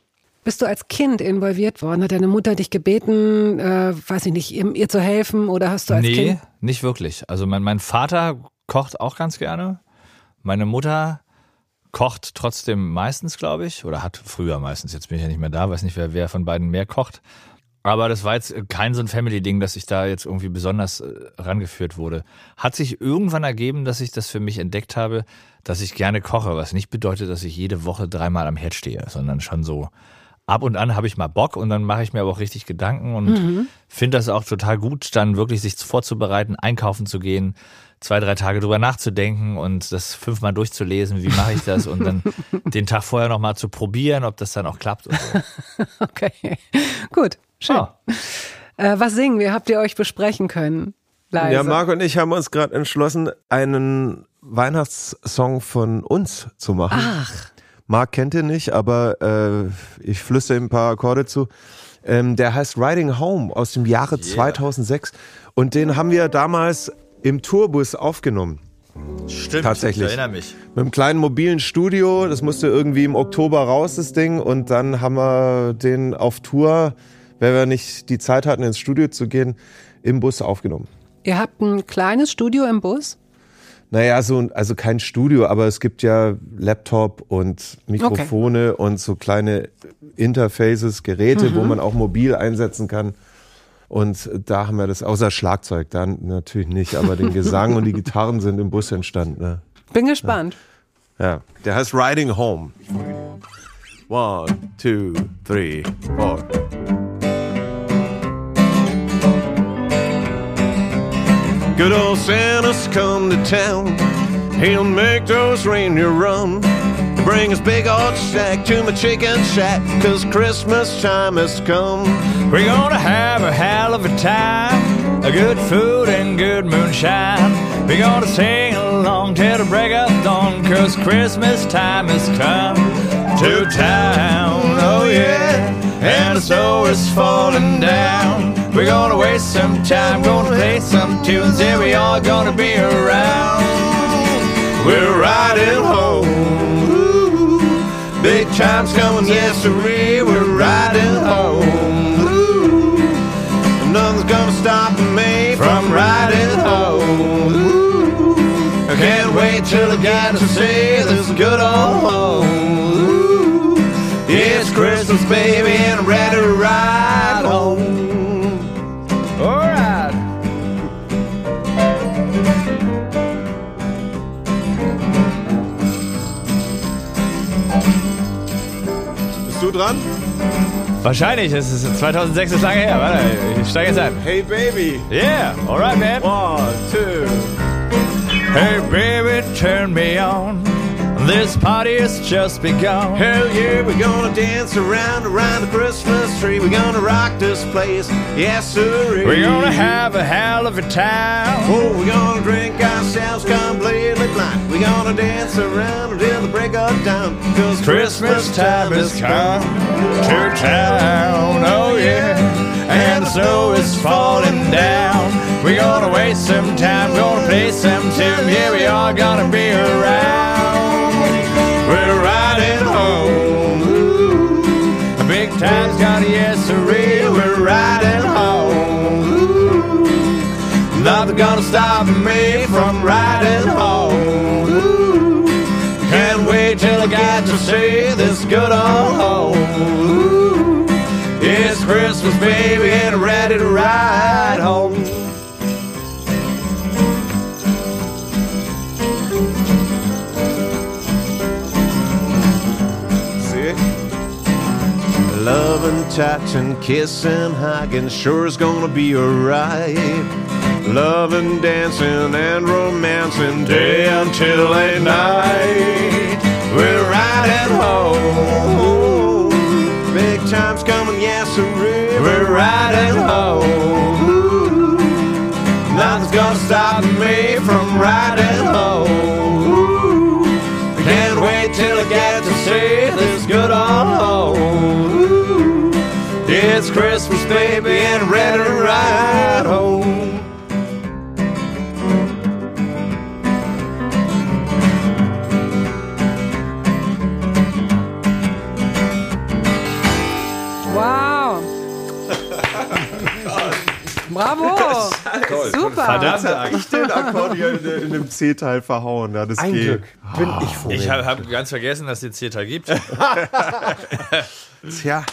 Speaker 1: Bist du als Kind involviert worden? Hat deine Mutter dich gebeten, äh, weiß ich nicht, ihr zu helfen oder hast du als
Speaker 2: nee,
Speaker 1: Kind?
Speaker 2: nicht wirklich. Also mein, mein Vater kocht auch ganz gerne. Meine Mutter kocht trotzdem meistens, glaube ich, oder hat früher meistens. Jetzt bin ich ja nicht mehr da, weiß nicht, wer, wer von beiden mehr kocht. Aber das war jetzt kein so ein Family-Ding, dass ich da jetzt irgendwie besonders äh, rangeführt wurde. Hat sich irgendwann ergeben, dass ich das für mich entdeckt habe, dass ich gerne koche, was nicht bedeutet, dass ich jede Woche dreimal am Herd stehe, sondern schon so ab und an habe ich mal Bock und dann mache ich mir aber auch richtig Gedanken und finde das auch total gut, dann wirklich sich vorzubereiten, einkaufen zu gehen, zwei, drei Tage drüber nachzudenken und das fünfmal durchzulesen, wie mache ich das und dann den Tag vorher nochmal zu probieren, ob das dann auch klappt. Und so.
Speaker 1: Okay, gut, schön.
Speaker 2: Ah.
Speaker 1: Äh, was singen wir? Habt ihr euch besprechen können? Leise.
Speaker 3: Ja, Marc und ich haben uns gerade entschlossen, einen Weihnachtssong von uns zu machen.
Speaker 1: Ach,
Speaker 3: Marc kennt ihn nicht, aber äh, ich flüstere ihm ein paar Akkorde zu. Ähm, der heißt Riding Home aus dem Jahre 2006 und den haben wir damals im Tourbus aufgenommen.
Speaker 2: Stimmt,
Speaker 3: Tatsächlich.
Speaker 2: ich erinnere mich.
Speaker 3: Mit einem kleinen mobilen Studio, das musste irgendwie im Oktober raus, das Ding. Und dann haben wir den auf Tour, weil wir nicht die Zeit hatten, ins Studio zu gehen, im Bus aufgenommen.
Speaker 1: ihr habt ein kleines Studio im Bus?
Speaker 3: Naja, so, also kein Studio, aber es gibt ja Laptop und Mikrofone und so kleine Interfaces, Geräte, wo man auch mobil einsetzen kann. Und da haben wir das, außer Schlagzeug, dann natürlich nicht, aber den Gesang und die Gitarren sind im Bus entstanden. Ne?
Speaker 1: Bin gespannt.
Speaker 3: Ja, der heißt Riding Home. One, two, three, four. Good old Santa's come to town. He'll make those reindeer run. Bring his big old sack to my chicken shack, cause Christmas time has come.
Speaker 2: We're gonna have a hell of a time, a good food and good moonshine. We're gonna sing along till the break of dawn, cause Christmas time has come to town. Oh yeah, and the snow is falling down. We're gonna waste some time, gonna play some tunes, yeah, we all gonna be around. We're riding home. Ooh, big time's coming, yes. We're riding home. Ooh, nothing's gonna stop me from riding home. Ooh, I can't wait till I get to see this good old home. Ooh, it's Christmas, baby, and I'm ready to ride home.
Speaker 3: Dran?
Speaker 2: Wahrscheinlich, es ist 2006 ist lange her. Warte, ich steige jetzt ein.
Speaker 3: Hey Baby.
Speaker 2: Yeah, alright, man.
Speaker 3: One, two.
Speaker 2: Hey, baby, turn me on. This party has just begun.
Speaker 3: Hell yeah, we're gonna dance around around the Christmas tree. We're gonna rock this place, yes sir.
Speaker 2: We're gonna have a hell of a time.
Speaker 3: Oh, we're gonna drink ourselves completely blind. We're gonna dance around until the break of dawn. Cause
Speaker 2: Christmas time has come to town. Oh yeah, and the snow is falling down. We're gonna waste some time, gonna play some tune. Yeah, we are gonna be around. We're riding home. Ooh, big time's got a yes sirree. We're riding home. Ooh, nothing gonna stop me from
Speaker 3: say this good old home. It's Christmas, baby, and ready to ride home. Loving, touching, kissing, hugging, sure is gonna be alright. Loving, dancing, and romancing day until late night. We're riding home. Big time's coming, yes, sir. We're riding home. Nothing's gonna stop me from riding home. Can't wait till I get to see this good old home. It's Christmas, baby, and ready to ride home.
Speaker 1: Super.
Speaker 2: Verdammte Angst.
Speaker 3: Den Akkordeon in, in dem C-Teil verhauen. Ja, das
Speaker 4: Ein
Speaker 3: geht.
Speaker 4: Glück bin ich froh.
Speaker 2: Ich habe hab ganz vergessen, dass es den C-Teil gibt.
Speaker 3: Tja,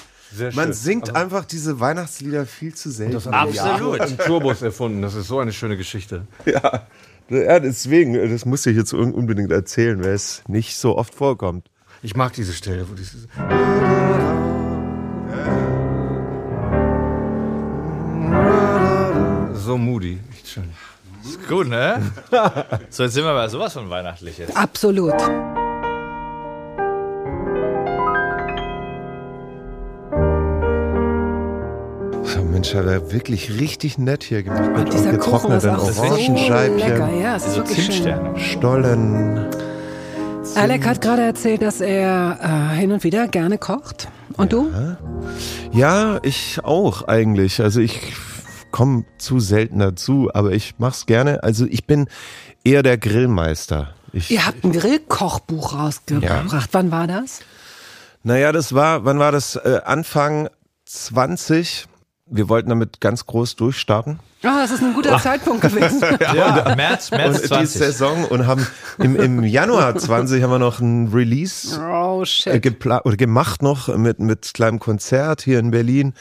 Speaker 3: man singt einfach diese Weihnachtslieder viel zu selten.
Speaker 4: Das haben
Speaker 2: Absolut.
Speaker 4: die Turbos erfunden. Das ist so eine schöne Geschichte.
Speaker 3: Ja. ja, deswegen, das muss ich jetzt un- unbedingt erzählen, weil es nicht so oft vorkommt.
Speaker 4: Ich mag diese Stelle, wo dieses so moody. Echt schön.
Speaker 2: Ist gut, ne? So, jetzt sind wir bei sowas von weihnachtlich jetzt.
Speaker 1: Absolut.
Speaker 3: So, Mensch, hat er wirklich richtig nett hier gemacht mit
Speaker 1: Dieser
Speaker 3: getrockneten
Speaker 1: so
Speaker 3: Orangenscheibchen,
Speaker 1: lecker. Ja, es ist
Speaker 2: So
Speaker 1: wirklich schön.
Speaker 3: Stollen.
Speaker 1: Alec hat gerade erzählt, dass er äh, hin und wieder gerne kocht. Und du?
Speaker 3: Ja, ich auch eigentlich. Also ich komme zu selten dazu, aber ich mach's gerne. Also ich bin eher der Grillmeister. Ich,
Speaker 1: Ihr habt ein Grillkochbuch rausgebracht. Wann war das?
Speaker 3: Naja, das war, wann war das? Äh, Anfang 20. Wir wollten damit ganz groß durchstarten.
Speaker 1: Ah, das ist ein guter Zeitpunkt gewesen.
Speaker 2: Ja, März, März
Speaker 3: und die
Speaker 2: 20.
Speaker 3: Saison und haben im, im Januar 20 haben wir noch ein Release
Speaker 1: Oh
Speaker 3: äh,
Speaker 1: shit.
Speaker 3: gepla oder gemacht noch mit mit kleinem Konzert hier in Berlin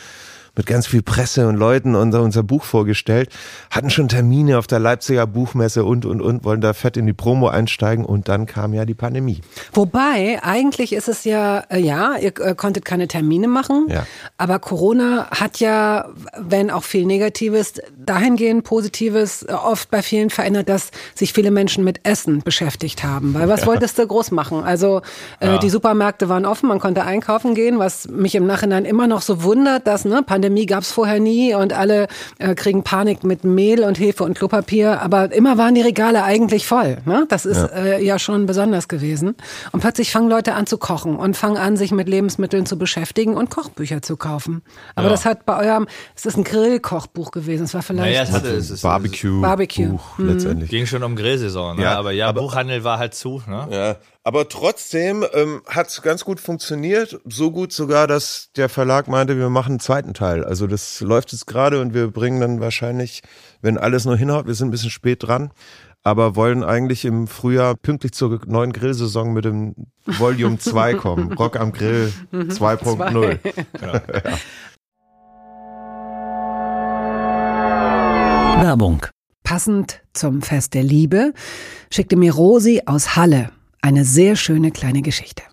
Speaker 3: mit ganz viel Presse und Leuten unser, unser Buch vorgestellt, hatten schon Termine auf der Leipziger Buchmesse und, und, und, wollen da fett in die Promo einsteigen und dann kam ja die Pandemie.
Speaker 1: Wobei, eigentlich ist es ja, äh, ja, ihr äh, konntet keine Termine machen,
Speaker 3: Ja.
Speaker 1: aber Corona hat ja, wenn auch viel Negatives, dahingehend Positives äh, oft bei vielen verändert, dass sich viele Menschen mit Essen beschäftigt haben. Weil was wolltest du groß machen? Also äh,
Speaker 2: Ja.
Speaker 1: die Supermärkte waren offen, man konnte einkaufen gehen, was mich im Nachhinein immer noch so wundert, dass ne, Pandemie gab's vorher nie und alle äh, kriegen Panik mit Mehl und Hefe und Klopapier, aber immer waren die Regale eigentlich voll. Ne? Das ist äh, ja schon besonders gewesen. Und plötzlich fangen Leute an zu kochen und fangen an, sich mit Lebensmitteln zu beschäftigen und Kochbücher zu kaufen. Aber
Speaker 2: Ja.
Speaker 1: das hat bei eurem, es ist ein Grillkochbuch gewesen. Es war vielleicht
Speaker 2: Naja, es hatte, es ist,
Speaker 3: Barbecue,
Speaker 1: Barbecue.
Speaker 3: Buch letztendlich.
Speaker 2: ging schon um Grillsaison, ne?
Speaker 3: Ja,
Speaker 2: aber ja,
Speaker 3: aber-
Speaker 2: Buchhandel war halt zu, ne?
Speaker 3: Ja, aber trotzdem ähm, hat es ganz gut funktioniert. So gut sogar, dass der Verlag meinte, wir machen einen zweiten Teil. Also das läuft jetzt gerade und wir bringen dann wahrscheinlich, wenn alles nur hinhaut, wir sind ein bisschen spät dran, aber wollen eigentlich im Frühjahr pünktlich zur neuen Grillsaison mit dem Volume 2 kommen. Rock am Grill 2.0.
Speaker 5: Werbung.
Speaker 1: Passend zum Fest der Liebe schickte mir Rosi aus Halle eine sehr schöne kleine Geschichte.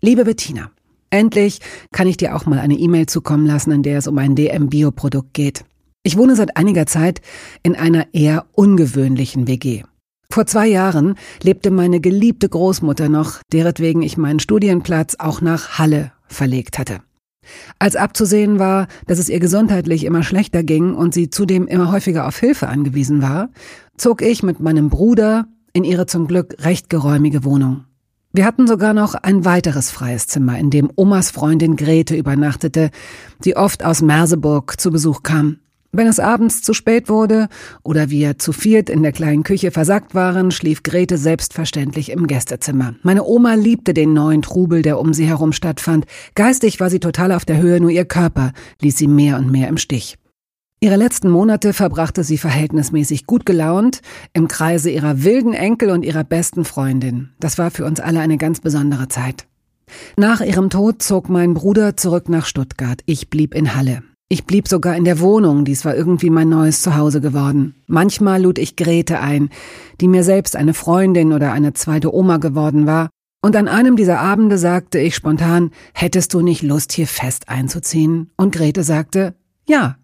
Speaker 1: Liebe Bettina, endlich kann ich dir auch mal eine E-Mail zukommen lassen, in der es um ein DM-Bio-Produkt geht. Ich wohne seit einiger Zeit in einer eher ungewöhnlichen WG. Vor zwei Jahren lebte meine geliebte Großmutter noch, deretwegen ich meinen Studienplatz auch nach Halle verlegt hatte. Als abzusehen war, dass es ihr gesundheitlich immer schlechter ging und sie zudem immer häufiger auf Hilfe angewiesen war, zog ich mit meinem Bruder in ihre zum Glück recht geräumige Wohnung. Wir hatten sogar noch ein weiteres freies Zimmer, in dem Omas Freundin Grete übernachtete, die oft aus Merseburg zu Besuch kam. Wenn es abends zu spät wurde oder wir zu viert in der kleinen Küche versackt waren, schlief Grete selbstverständlich im Gästezimmer. Meine Oma liebte den neuen Trubel, der um sie herum stattfand. Geistig war sie total auf der Höhe, nur ihr Körper ließ sie mehr und mehr im Stich. Ihre letzten Monate verbrachte sie verhältnismäßig gut gelaunt im Kreise ihrer wilden Enkel und ihrer besten Freundin. Das war für uns alle eine ganz besondere Zeit. Nach ihrem Tod zog mein Bruder zurück nach Stuttgart. Ich blieb in Halle. Ich blieb sogar in der Wohnung, dies war irgendwie mein neues Zuhause geworden. Manchmal lud ich Grete ein, die mir selbst eine Freundin oder eine zweite Oma geworden war, und an einem dieser Abende sagte ich spontan, hättest du nicht Lust, hier fest einzuziehen? Und Grete sagte, ja.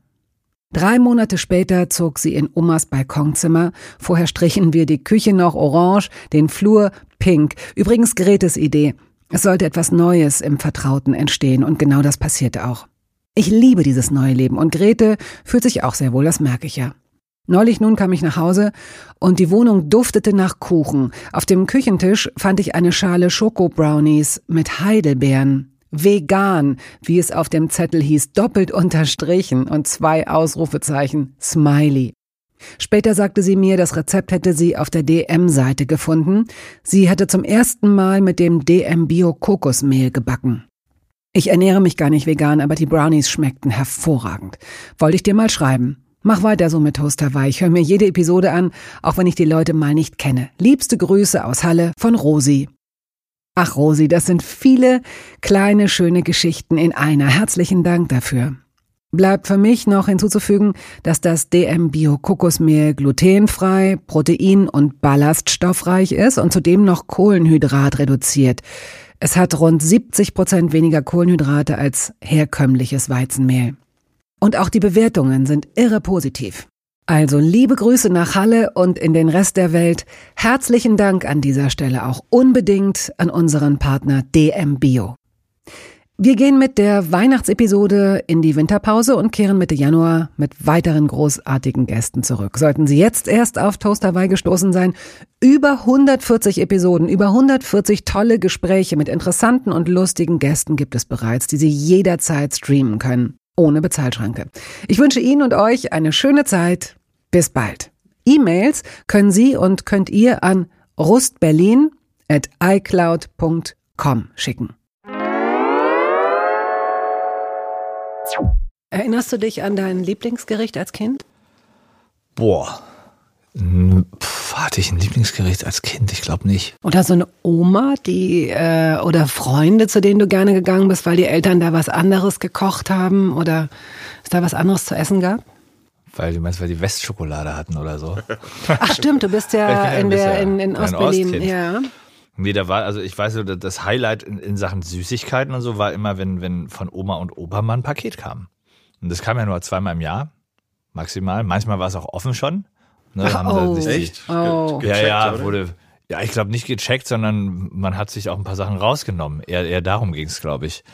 Speaker 1: Drei Monate später zog sie in Omas Balkonzimmer. Vorher strichen wir die Küche noch orange, den Flur pink. Übrigens Gretes Idee. Es sollte etwas Neues im Vertrauten entstehen und genau das passierte auch. Ich liebe dieses neue Leben und Grete fühlt sich auch sehr wohl, das merke ich ja. Neulich nun kam ich nach Hause und die Wohnung duftete nach Kuchen. Auf dem Küchentisch fand ich eine Schale Schoko-Brownies mit Heidelbeeren. Vegan, wie es auf dem Zettel hieß, doppelt unterstrichen und zwei Ausrufezeichen, Smiley. Später sagte sie mir, das Rezept hätte sie auf der DM-Seite gefunden. Sie hatte zum ersten Mal mit dem DM Bio Kokosmehl gebacken. Ich ernähre mich gar nicht vegan, aber die Brownies schmeckten hervorragend. Wollte ich dir mal schreiben. Mach weiter so mit Toast Hawaii. Ich höre mir jede Episode an, auch wenn ich die Leute mal nicht kenne. Liebste Grüße aus Halle von Rosi. Ach, Rosi, das sind viele kleine, schöne Geschichten in einer. Herzlichen Dank dafür. Bleibt für mich noch hinzuzufügen, dass das DM Bio Kokosmehl glutenfrei, protein- und ballaststoffreich ist und zudem noch Kohlenhydrat reduziert. Es hat rund 70 Prozent weniger Kohlenhydrate als herkömmliches Weizenmehl. Und auch die Bewertungen sind irre positiv. Also liebe Grüße nach Halle und in den Rest der Welt. Herzlichen Dank an dieser Stelle auch unbedingt an unseren Partner DM Bio. Wir gehen mit der Weihnachtsepisode in die Winterpause und kehren Mitte Januar mit weiteren großartigen Gästen zurück. Sollten Sie jetzt erst auf Toast Hawaii gestoßen sein, über 140 Episoden, über 140 tolle Gespräche mit interessanten und lustigen Gästen gibt es bereits, die Sie jederzeit streamen können ohne Bezahlschranke. Ich wünsche Ihnen und euch eine schöne Zeit. Bis bald. E-Mails können Sie und könnt ihr an rustberlin at icloud.com schicken. Erinnerst du dich an dein Lieblingsgericht als Kind?
Speaker 2: Boah. Pff, hatte ich ein Lieblingsgericht als Kind? Ich glaube nicht.
Speaker 1: Oder so eine Oma, die äh, oder Freunde, zu denen du gerne gegangen bist, weil die Eltern da was anderes gekocht haben oder es da was anderes zu essen gab?
Speaker 2: Weil du meinst, weil die Westschokolade hatten oder so.
Speaker 1: Ach stimmt, du bist ja in der in, in Ostberlin, ja.
Speaker 2: Nee, da war, also ich weiß, das Highlight in, in Sachen Süßigkeiten und so war immer, wenn, wenn von Oma und Opa mal ein Paket kam. Und das kam ja nur zweimal im Jahr, maximal. Manchmal war es auch offen schon.
Speaker 1: Ne, haben oh,
Speaker 3: echt?
Speaker 1: Oh.
Speaker 2: ja, ja, wurde, ja, ich glaube nicht gecheckt, sondern man hat sich auch ein paar Sachen rausgenommen. Eher, eher darum ging es, glaube ich.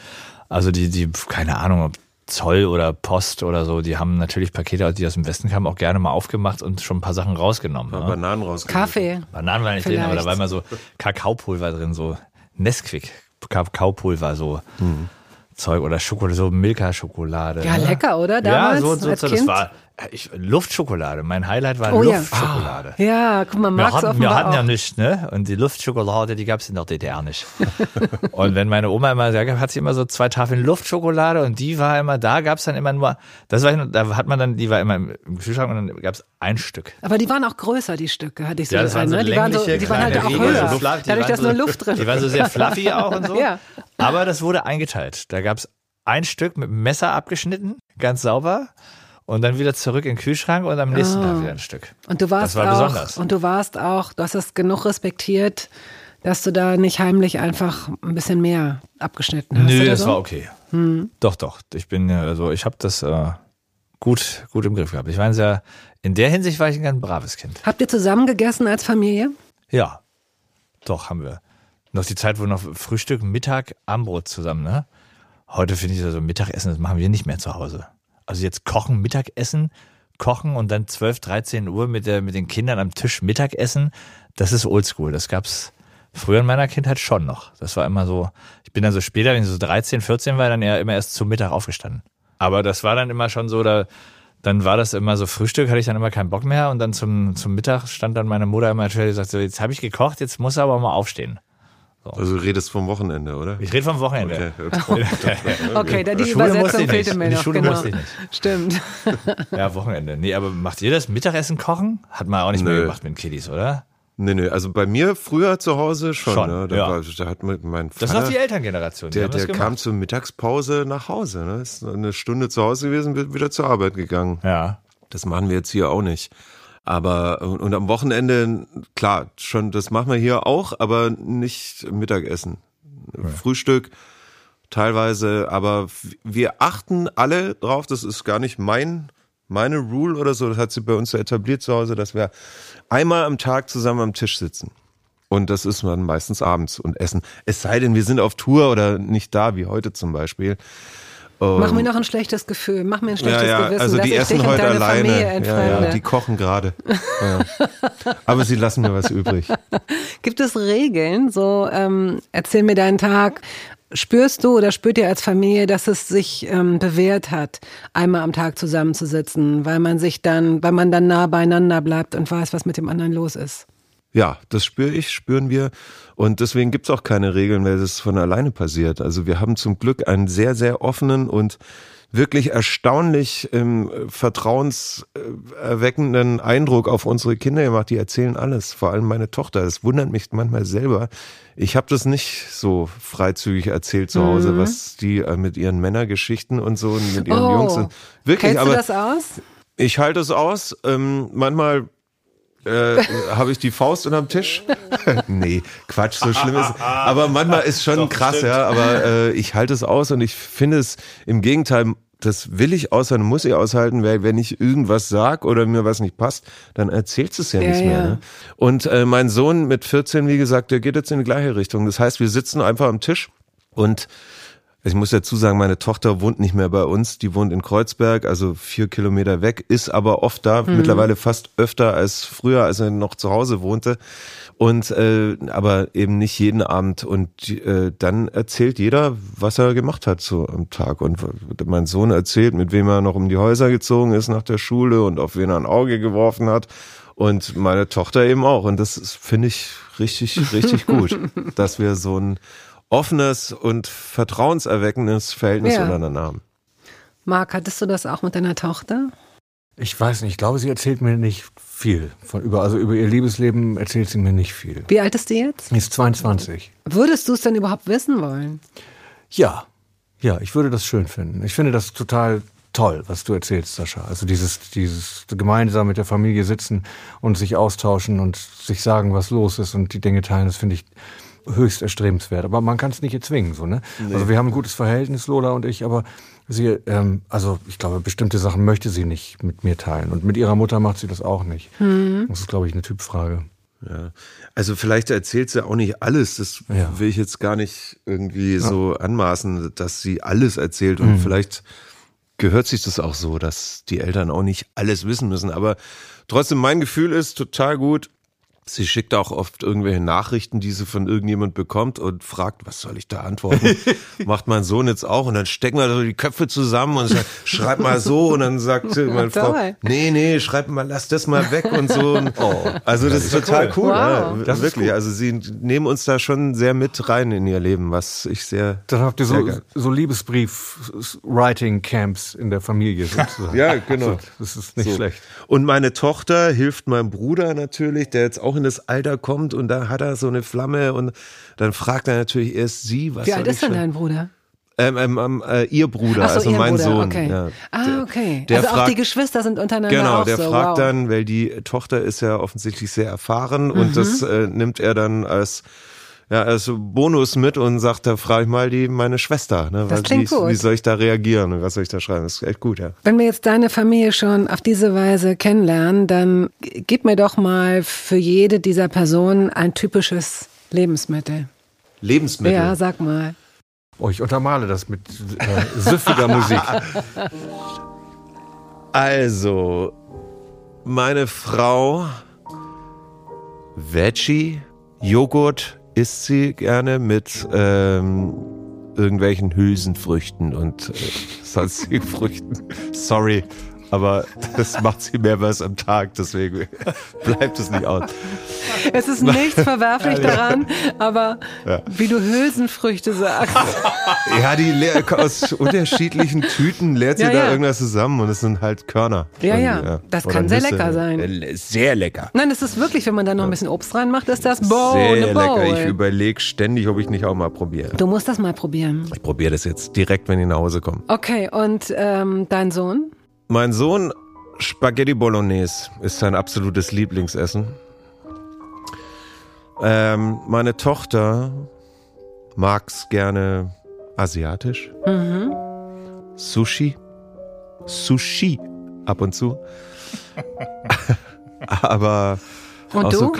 Speaker 2: Also die, die, keine Ahnung, ob Zoll oder Post oder so, die haben natürlich Pakete, die aus dem Westen kamen, auch gerne mal aufgemacht und schon ein paar Sachen rausgenommen.
Speaker 3: Ja, ne? Bananen rausgenommen.
Speaker 1: Kaffee.
Speaker 2: Bananen waren nicht Vielleicht. drin, aber da war immer so Kakaopulver drin, so Nesquik, Kakaopulver, so. Hm. Zeug oder Schokolade, so Milka-Schokolade.
Speaker 1: Ja, ne? lecker, oder? Damals,
Speaker 2: ja, so, so,
Speaker 1: als
Speaker 2: so
Speaker 1: kind?
Speaker 2: das war ich, Luftschokolade. Mein Highlight war
Speaker 1: Oh ja.
Speaker 2: Luftschokolade.
Speaker 1: Ja, guck mal,
Speaker 2: Wir
Speaker 1: Max
Speaker 2: hatten, wir hatten ja nichts, ne? Und die Luftschokolade, die gab's in der DDR nicht. und wenn meine Oma immer, da hat sie immer so zwei Tafeln Luftschokolade und die war immer, da gab's dann immer nur, das war, da hat man dann, die war immer im Kühlschrank und dann gab's ein Stück.
Speaker 1: Aber die waren auch größer, die Stücke, hatte ich so
Speaker 2: Ja, das waren
Speaker 1: gesehen.
Speaker 2: so
Speaker 1: ne? Die waren, so, die waren halt auch höher.
Speaker 2: so
Speaker 1: Dadurch, dass
Speaker 2: so-
Speaker 1: nur Luft drin
Speaker 2: Die waren so sehr fluffy auch und so.
Speaker 1: Ja.
Speaker 2: Aber das wurde eingeteilt. Da gab's ein Stück mit Messer abgeschnitten, ganz sauber. Und dann wieder zurück in den Kühlschrank und am nächsten Tag wieder ein Stück.
Speaker 1: Und du warst
Speaker 2: Das war
Speaker 1: auch,
Speaker 2: besonders.
Speaker 1: und du warst auch, du hast es genug respektiert, dass du da nicht heimlich einfach ein bisschen mehr abgeschnitten hast.
Speaker 2: Nö, das
Speaker 1: so?
Speaker 2: war okay. Doch, doch. Ich bin ja, also ich habe das äh, gut, gut im Griff gehabt. Ich war sehr, in der Hinsicht war ich ein ganz braves Kind.
Speaker 1: Habt ihr zusammen gegessen als Familie?
Speaker 2: Ja, doch haben wir. Noch die Zeit, wo noch Frühstück, Mittag, Abendbrot zusammen, ne? Heute finde ich also Mittagessen, das machen wir nicht mehr zu Hause. Also jetzt kochen, Mittagessen, kochen und dann 12, 13 Uhr mit, der, mit den Kindern am Tisch Mittagessen, das ist oldschool. Das gab's früher in meiner Kindheit schon noch. Das war immer so, ich bin dann so später, wenn ich so 13, 14 war, dann eher immer erst zum Mittag aufgestanden. Aber das war dann immer schon so, da, dann war das immer so Frühstück, hatte ich dann immer keinen Bock mehr und dann zum, zum Mittag stand dann meine Mutter immer und gesagt, so, jetzt habe ich gekocht, jetzt muss er aber mal aufstehen.
Speaker 3: Also du redest vom Wochenende, oder?
Speaker 2: Ich rede vom Wochenende.
Speaker 3: Okay.
Speaker 1: Okay, da die
Speaker 2: Schule musste
Speaker 1: Übersetzung fehlte mir
Speaker 2: die
Speaker 1: noch.
Speaker 2: Schule
Speaker 1: genau.
Speaker 2: musste ich nicht.
Speaker 1: Stimmt.
Speaker 2: Ja, Wochenende. Nee, aber macht ihr das Mittagessen kochen? Hat man auch nicht mehr
Speaker 3: Nö.
Speaker 2: gemacht mit den Kiddies, oder?
Speaker 3: Nee, nee, also bei mir früher zu Hause schon.
Speaker 2: Schon,
Speaker 3: ne? da,
Speaker 2: ja.
Speaker 3: war, da hat mein Vater,
Speaker 2: Das ist noch die Elterngeneration. die
Speaker 3: der, der kam zur Mittagspause nach Hause. Ne? Ist eine Stunde zu Hause gewesen, wird wieder zur Arbeit gegangen.
Speaker 2: Ja.
Speaker 3: Das machen wir jetzt hier auch nicht. Aber und, und am Wochenende, klar, schon, das machen wir hier auch, aber nicht Mittagessen. Frühstück teilweise, aber wir achten alle drauf, das ist gar nicht mein, meine Rule oder so, das hat sie bei uns so etabliert zu Hause, dass wir einmal am Tag zusammen am Tisch sitzen. Und das ist man meistens abends und essen. Es sei denn, wir sind auf Tour oder nicht da, wie heute zum Beispiel.
Speaker 1: Mach mir noch ein schlechtes Gefühl, mach mir ein schlechtes Gewissen,
Speaker 3: also
Speaker 1: dass
Speaker 3: die
Speaker 1: ich
Speaker 3: essen
Speaker 1: dich und
Speaker 3: heute
Speaker 1: deine
Speaker 3: alleine.
Speaker 1: Familie
Speaker 3: Ja,
Speaker 1: entfremde.
Speaker 3: ja, die kochen gerade. Ja. Aber sie lassen mir was übrig.
Speaker 1: Gibt es Regeln? So, ähm, erzähl mir deinen Tag. Spürst du oder spürt ihr als Familie, dass es sich ähm, bewährt hat, einmal am Tag zusammenzusitzen, weil man sich dann, weil man dann nah beieinander bleibt und weiß, was mit dem anderen los ist?
Speaker 3: Ja, das spüre ich, spüren wir. Und deswegen gibt's auch keine Regeln, weil das von alleine passiert. Also wir haben zum Glück einen sehr, sehr offenen und wirklich erstaunlich ähm, vertrauenserweckenden Eindruck auf unsere Kinder gemacht. Die erzählen alles, vor allem meine Tochter. Das wundert mich manchmal selber. Ich habe das nicht so freizügig erzählt zu Hause, was die äh, mit ihren Männergeschichten und so und mit ihren
Speaker 1: Oh.
Speaker 3: Jungs sind. Wirklich,
Speaker 1: Hältst
Speaker 3: aber
Speaker 1: du das aus?
Speaker 3: ich halte es aus. Ähm, manchmal äh, habe ich die Faust unterm Tisch. nee, Quatsch, so schlimm ist. Aber manchmal ist schon krass, ja. Aber äh, ich halte es aus und ich finde es im Gegenteil. Das will ich aushalten, muss ich aushalten, weil wenn ich irgendwas sag oder mir was nicht passt, dann erzählst du es ja,
Speaker 1: Ja,
Speaker 3: nicht mehr.
Speaker 1: ja.
Speaker 3: Ne? Und äh, mein Sohn mit 14, wie gesagt, der geht jetzt in die gleiche Richtung. Das heißt, wir sitzen einfach am Tisch und ich muss dazu sagen, meine Tochter wohnt nicht mehr bei uns, die wohnt in Kreuzberg, also vier Kilometer weg, ist aber oft da, mittlerweile fast öfter als früher, als er noch zu Hause wohnte. Und äh, aber eben nicht jeden Abend. Und äh, dann erzählt jeder, was er gemacht hat so am Tag. Und mein Sohn erzählt, mit wem er noch um die Häuser gezogen ist nach der Schule und auf wen er ein Auge geworfen hat. Und meine Tochter eben auch. Und das finde ich richtig, richtig gut, dass wir so ein offenes und vertrauenserweckendes Verhältnis
Speaker 1: Ja.
Speaker 3: untereinander haben.
Speaker 1: Marc, hattest du das auch mit deiner Tochter?
Speaker 4: Ich weiß nicht, ich glaube, sie erzählt mir nicht viel. Von über, also über ihr Liebesleben erzählt sie mir nicht viel.
Speaker 1: Wie alt ist die jetzt?
Speaker 4: Sie ist 22.
Speaker 1: Würdest du es denn überhaupt wissen wollen?
Speaker 4: Ja, ja, ich würde das schön finden. Ich finde das total toll, was du erzählst, Sascha. Also dieses, dieses gemeinsam mit der Familie sitzen und sich austauschen und sich sagen, was los ist und die Dinge teilen, das finde ich höchst erstrebenswert. Aber man kann es nicht erzwingen, so, ne? Also wir haben ein gutes Verhältnis, Lola und ich, aber sie, ähm, also ich glaube, bestimmte Sachen möchte sie nicht mit mir teilen. Und mit ihrer Mutter macht sie das auch nicht. Das ist, glaube ich, eine Typfrage.
Speaker 3: Ja. Also vielleicht erzählt sie auch nicht alles. Das
Speaker 4: Ja.
Speaker 3: will ich jetzt gar nicht irgendwie so anmaßen, dass sie alles erzählt. Und vielleicht gehört sich das auch so, dass die Eltern auch nicht alles wissen müssen. Aber trotzdem, mein Gefühl ist total gut. Sie schickt auch oft irgendwelche Nachrichten, die sie von irgendjemand bekommt und fragt, was soll ich da antworten? Macht mein Sohn jetzt auch und dann stecken wir so die Köpfe zusammen und sagt, schreib mal so und dann sagt meine Frau, nee, nee, schreib mal, lass das mal weg und so. Und, also das, ist total cool.
Speaker 1: Wow.
Speaker 3: Ja,
Speaker 4: Das ist
Speaker 3: wirklich.
Speaker 4: gut.
Speaker 3: Also sie nehmen uns da schon sehr mit rein in ihr Leben, was ich sehr.
Speaker 4: Dann habt ihr so, so Liebesbrief-Writing-Camps in der Familie sozusagen.
Speaker 3: Ja, genau.
Speaker 4: So, das ist nicht
Speaker 3: So.
Speaker 4: schlecht.
Speaker 3: Und meine Tochter hilft meinem Bruder natürlich, der jetzt auch in das Alter kommt und da hat er so eine Flamme und dann fragt er natürlich erst sie, was
Speaker 1: Wie alt ist denn dein Bruder?
Speaker 3: Ähm, ähm, ähm, äh, ihr Bruder,
Speaker 1: so,
Speaker 3: also
Speaker 1: ihr
Speaker 3: mein
Speaker 1: Bruder,
Speaker 3: Sohn.
Speaker 1: okay.
Speaker 3: Ja.
Speaker 1: Ah, okay.
Speaker 3: der
Speaker 1: also auch
Speaker 3: fragt-
Speaker 1: die Geschwister sind untereinander
Speaker 3: Genau,
Speaker 1: auch
Speaker 3: der
Speaker 1: so.
Speaker 3: fragt
Speaker 1: wow.
Speaker 3: dann, weil die Tochter ist ja offensichtlich sehr erfahren
Speaker 1: Mhm.
Speaker 3: und das äh, nimmt er dann als ja, als Bonus mit und sagt, da frage ich mal die meine Schwester, ne,
Speaker 1: Das klingt
Speaker 3: wie,
Speaker 1: gut.
Speaker 3: wie soll ich da reagieren und was soll ich da schreiben? Das ist echt gut, ja.
Speaker 1: Wenn wir jetzt deine Familie schon auf diese Weise kennenlernen, dann gib mir doch mal für jede dieser Personen ein typisches Lebensmittel.
Speaker 3: Lebensmittel.
Speaker 1: Ja, sag mal.
Speaker 4: Oh, ich untermale das mit äh, süffiger Musik.
Speaker 3: Also, meine Frau Veggie, Joghurt isst sie gerne mit ähm, irgendwelchen Hülsenfrüchten und äh, sonstigen Früchten. Sorry, aber das macht sie mehrmals am Tag, deswegen bleibt es nicht aus.
Speaker 1: Es ist nichts verwerflich daran, aber wie du Hülsenfrüchte sagst.
Speaker 3: Ja, die aus unterschiedlichen Tüten leert sie
Speaker 1: Ja,
Speaker 3: da
Speaker 1: ja.
Speaker 3: irgendwas zusammen und es sind halt Körner.
Speaker 1: Ja, ja. Das kann sehr
Speaker 3: Nüsse.
Speaker 1: lecker sein.
Speaker 3: Äh, Sehr lecker.
Speaker 1: Nein, es ist wirklich, wenn man da noch ein bisschen Obst reinmacht, ist das Bowl,
Speaker 3: Sehr
Speaker 1: Bowl.
Speaker 3: lecker. Ich überlege ständig, ob ich nicht auch mal probiere.
Speaker 1: Du musst das mal probieren.
Speaker 3: Ich probiere das jetzt direkt, wenn ich nach Hause komme.
Speaker 1: Okay, und ähm, dein Sohn?
Speaker 3: Mein Sohn Spaghetti Bolognese ist sein absolutes Lieblingsessen. Ähm, meine Tochter mag's gerne asiatisch. Sushi. Sushi ab und zu. Aber
Speaker 1: Und
Speaker 3: auch
Speaker 1: du?
Speaker 3: so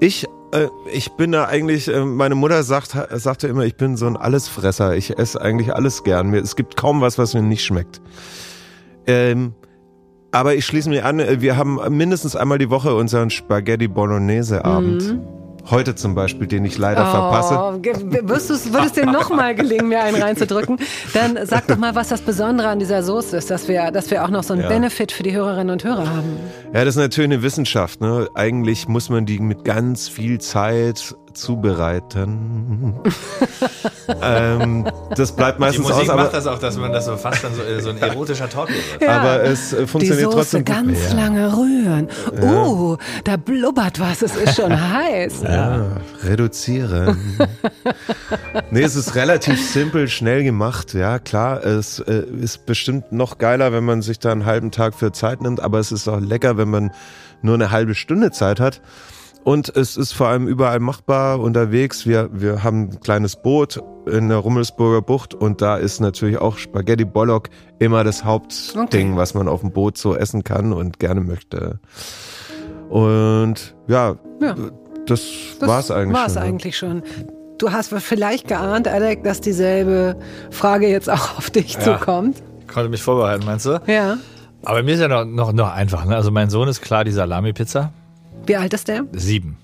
Speaker 3: ich äh, ich bin da eigentlich, äh, meine Mutter sagt, sagte immer, ich bin so ein Allesfresser. Ich esse eigentlich alles gern. Mir, es gibt kaum was, was mir nicht schmeckt. Ähm, aber ich schließe mich an, äh, wir haben mindestens einmal die Woche unseren Spaghetti Bolognese Abend. Heute zum Beispiel, den ich leider verpasse.
Speaker 1: Oh, wirst du's, würde es dir nochmal gelingen, mir einen reinzudrücken? Dann sag doch mal, was das Besondere an dieser Soße ist, dass wir, dass wir auch noch so einen
Speaker 3: Ja.
Speaker 1: Benefit für die Hörerinnen und Hörer haben.
Speaker 3: Ja, das ist natürlich eine Wissenschaft. Ne? Eigentlich muss man die mit ganz viel Zeit zubereiten. ähm, das bleibt
Speaker 2: Die
Speaker 3: meistens
Speaker 2: Musik
Speaker 3: aus, aber,
Speaker 2: macht das auch, dass man das so fast dann so, äh, so ein erotischer Talk wird.
Speaker 3: aber es äh,
Speaker 1: Die
Speaker 3: funktioniert
Speaker 1: Soße
Speaker 3: trotzdem.
Speaker 1: ganz
Speaker 3: ja.
Speaker 1: lange rühren. Uh, da blubbert was, es ist schon heiß.
Speaker 3: Ja, reduzieren. nee, es ist relativ simpel, schnell gemacht. Ja, klar, es äh, ist bestimmt noch geiler, wenn man sich da einen halben Tag für Zeit nimmt, aber es ist auch lecker, wenn man nur eine halbe Stunde Zeit hat. Und es ist vor allem überall machbar unterwegs. Wir, wir haben ein kleines Boot in der Rummelsburger Bucht und da ist natürlich auch Spaghetti Bollock immer das Hauptding,
Speaker 1: Okay.
Speaker 3: was man auf dem Boot so essen kann und gerne möchte. Und ja,
Speaker 1: Ja.
Speaker 3: das,
Speaker 1: Das
Speaker 3: war's eigentlich
Speaker 1: war's
Speaker 3: schon. ne?
Speaker 1: eigentlich schon. Du hast vielleicht geahnt, Alec, dass dieselbe Frage jetzt auch auf dich
Speaker 2: Ja.
Speaker 1: zukommt.
Speaker 2: Ich konnte mich vorbereiten, meinst du?
Speaker 1: Ja.
Speaker 2: Aber mir ist ja noch, noch, noch einfach. Ne? Also mein Sohn ist klar die Salami-Pizza.
Speaker 1: Wie alt ist der?
Speaker 2: Sieben.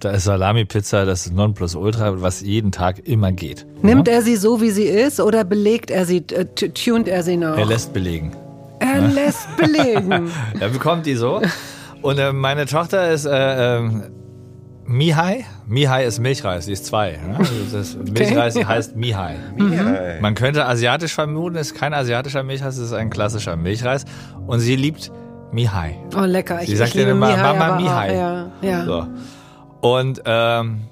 Speaker 2: Da ist Salami-Pizza das Nonplusultra, was jeden Tag immer geht.
Speaker 1: Nimmt er sie so, wie sie ist, oder belegt er sie, äh, tunt er sie noch?
Speaker 2: Er lässt belegen.
Speaker 1: Er lässt belegen.
Speaker 2: Er bekommt die so. Und äh, meine Tochter ist äh, ähm, Mihai. Mihai ist Milchreis, die ist zwei. Ne? Also Milchreis heißt Mihai. Man könnte asiatisch vermuten, ist kein asiatischer Milchreis, es ist ein klassischer Milchreis. Und sie liebt Mihai.
Speaker 1: Oh, lecker. Ich,
Speaker 2: Sie sagt
Speaker 1: ich liebe
Speaker 2: ja immer,
Speaker 1: Mihai,
Speaker 2: Mama Mihai.
Speaker 1: Ja, ja.
Speaker 2: So. Und ähm,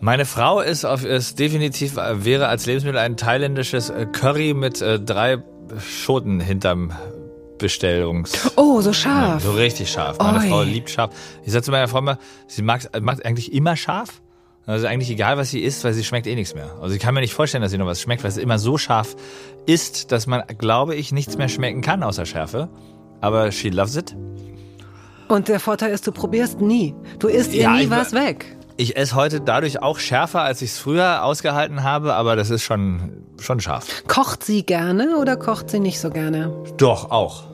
Speaker 2: meine Frau ist, auf, ist definitiv, äh, wäre als Lebensmittel ein thailändisches äh, Curry mit äh, drei Schoten hinterm Bestellungs...
Speaker 1: Oh, so
Speaker 2: Ja,
Speaker 1: scharf.
Speaker 2: so richtig scharf. Meine
Speaker 1: Oi.
Speaker 2: Frau liebt scharf. Ich sag zu meiner Frau immer, sie mag, macht eigentlich immer scharf. Also eigentlich egal, was sie isst, weil sie schmeckt eh nichts mehr. Also ich kann mir nicht vorstellen, dass sie noch was schmeckt, weil es immer so scharf ist, dass man, glaube ich, nichts mehr schmecken kann außer Schärfe. Aber she loves it.
Speaker 1: Und der Vorteil ist, du probierst nie. Du isst ihr
Speaker 2: Ja,
Speaker 1: nie
Speaker 2: ich-
Speaker 1: was weg.
Speaker 2: Ich esse heute dadurch auch schärfer, als ich es früher ausgehalten habe, aber das ist schon, schon scharf.
Speaker 1: Kocht sie gerne oder kocht sie nicht so gerne?
Speaker 2: Doch, auch.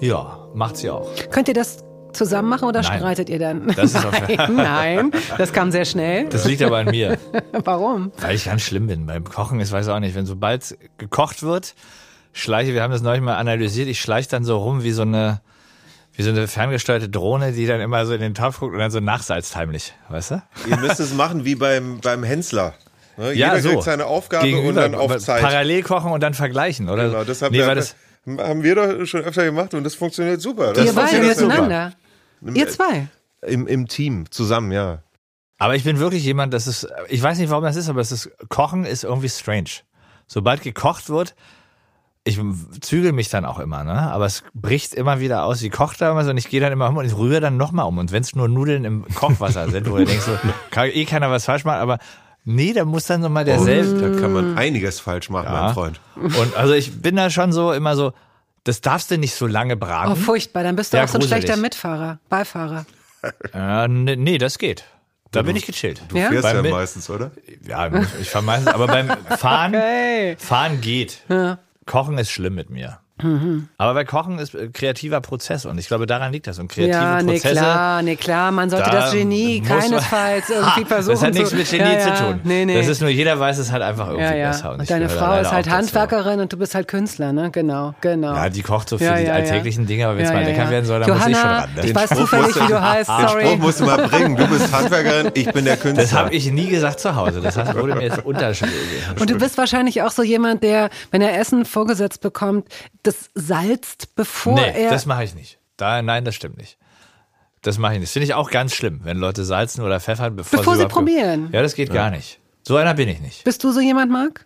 Speaker 2: Ja, macht sie auch.
Speaker 1: Könnt ihr das zusammen machen oder
Speaker 2: Nein.
Speaker 1: streitet ihr dann?
Speaker 2: Das ist
Speaker 1: nein, nein, das kam sehr schnell.
Speaker 2: Das liegt aber an mir.
Speaker 1: Warum?
Speaker 2: Weil ich ganz schlimm bin. Beim Kochen, ich weiß auch nicht, wenn sobald gekocht wird, schleiche, wir haben das neulich mal analysiert, ich schleiche dann so rum wie so eine, wie so eine ferngesteuerte Drohne, die dann immer so in den Topf guckt und dann so nachsalzt heimlich, weißt du?
Speaker 3: Ihr müsst es machen wie beim, beim Hensler. Ne?
Speaker 2: Ja,
Speaker 3: Jeder
Speaker 2: so.
Speaker 3: kriegt seine Aufgabe
Speaker 2: Gegenüber,
Speaker 3: und dann auf Zeit.
Speaker 2: Parallel kochen und dann vergleichen, oder?
Speaker 3: Genau, das haben,
Speaker 2: nee,
Speaker 3: wir,
Speaker 2: das,
Speaker 3: haben wir doch schon öfter gemacht und das funktioniert super.
Speaker 2: Das
Speaker 1: ihr beide miteinander. Ihr zwei.
Speaker 3: Im, Im Team, zusammen, ja.
Speaker 2: aber ich bin wirklich jemand, das ist, ich weiß nicht, warum das ist, aber es ist, Kochen ist irgendwie strange. Sobald gekocht wird, ich zügel mich dann auch immer, ne? Aber es bricht immer wieder aus. Sie kocht da immer so und ich gehe dann immer um und ich rühre dann nochmal um. Und wenn es nur Nudeln im Kochwasser sind, wo du denkst, so, kann eh keiner was falsch machen, aber nee, da muss dann nochmal derselbe.
Speaker 3: Da kann man einiges falsch machen,
Speaker 2: Ja.
Speaker 3: mein Freund.
Speaker 2: Und also ich bin da schon so immer so, das darfst du nicht so lange
Speaker 1: Oh,
Speaker 2: braten.
Speaker 1: furchtbar. Dann bist du
Speaker 2: Ja,
Speaker 1: auch so ein
Speaker 2: gruselig.
Speaker 1: schlechter Mitfahrer, Beifahrer.
Speaker 2: äh, nee, nee, das geht. Da bin ich gechillt.
Speaker 3: Du
Speaker 1: Ja?
Speaker 3: fährst
Speaker 2: Beim
Speaker 3: ja meistens, oder?
Speaker 2: Ja, ich fahr meistens, aber beim Fahren,
Speaker 1: Hey.
Speaker 2: Fahren geht.
Speaker 1: Ja.
Speaker 2: Kochen ist schlimm mit mir. Aber bei Kochen ist äh, kreativer Prozess und ich glaube, daran liegt das. Und kreative
Speaker 1: Ja, nee,
Speaker 2: Prozesse.
Speaker 1: klar, nee, klar. Man sollte
Speaker 2: da
Speaker 1: das Genie
Speaker 2: muss man-
Speaker 1: keinesfalls irgendwie versuchen.
Speaker 2: Das hat nichts mit Genie
Speaker 1: ja, ja.
Speaker 2: zu tun.
Speaker 1: Nee, nee.
Speaker 2: Das ist nur, jeder weiß es halt einfach irgendwie
Speaker 1: ja, ja.
Speaker 2: besser.
Speaker 1: Und,
Speaker 2: ich
Speaker 1: deine Frau ist halt
Speaker 2: auch dazu.
Speaker 1: Handwerkerin und du bist halt Künstler, ne? Genau, genau.
Speaker 2: Ja, die kocht so für
Speaker 1: Ja,
Speaker 2: die
Speaker 1: ja, ja.
Speaker 2: alltäglichen Dinge, aber wenn es
Speaker 1: Ja,
Speaker 2: mal lecker
Speaker 1: ja.
Speaker 2: werden soll, dann muss ich schon
Speaker 1: Johanna,
Speaker 2: ran. Ne?
Speaker 1: ich weiß zufällig, wie du heißt,
Speaker 3: Den
Speaker 1: sorry.
Speaker 3: Spruch musst du mal bringen. Du bist Handwerkerin, ich bin der Künstler.
Speaker 2: Das habe ich nie gesagt zu Hause. Das hat- wurde mir jetzt unterschiedlich.
Speaker 1: Und du bist wahrscheinlich auch so jemand, der, wenn er Essen vorgesetzt bekommt, das salzt, bevor
Speaker 2: Nee,
Speaker 1: er.
Speaker 2: das mache ich nicht. Da, nein, das stimmt nicht. Das mache ich nicht. Das finde ich auch ganz schlimm, wenn Leute salzen oder pfeffern, bevor,
Speaker 1: Bevor sie
Speaker 2: überhaupt-
Speaker 1: probieren.
Speaker 2: Ja, das geht gar nicht. So einer bin ich nicht.
Speaker 1: bist du so jemand, Marc?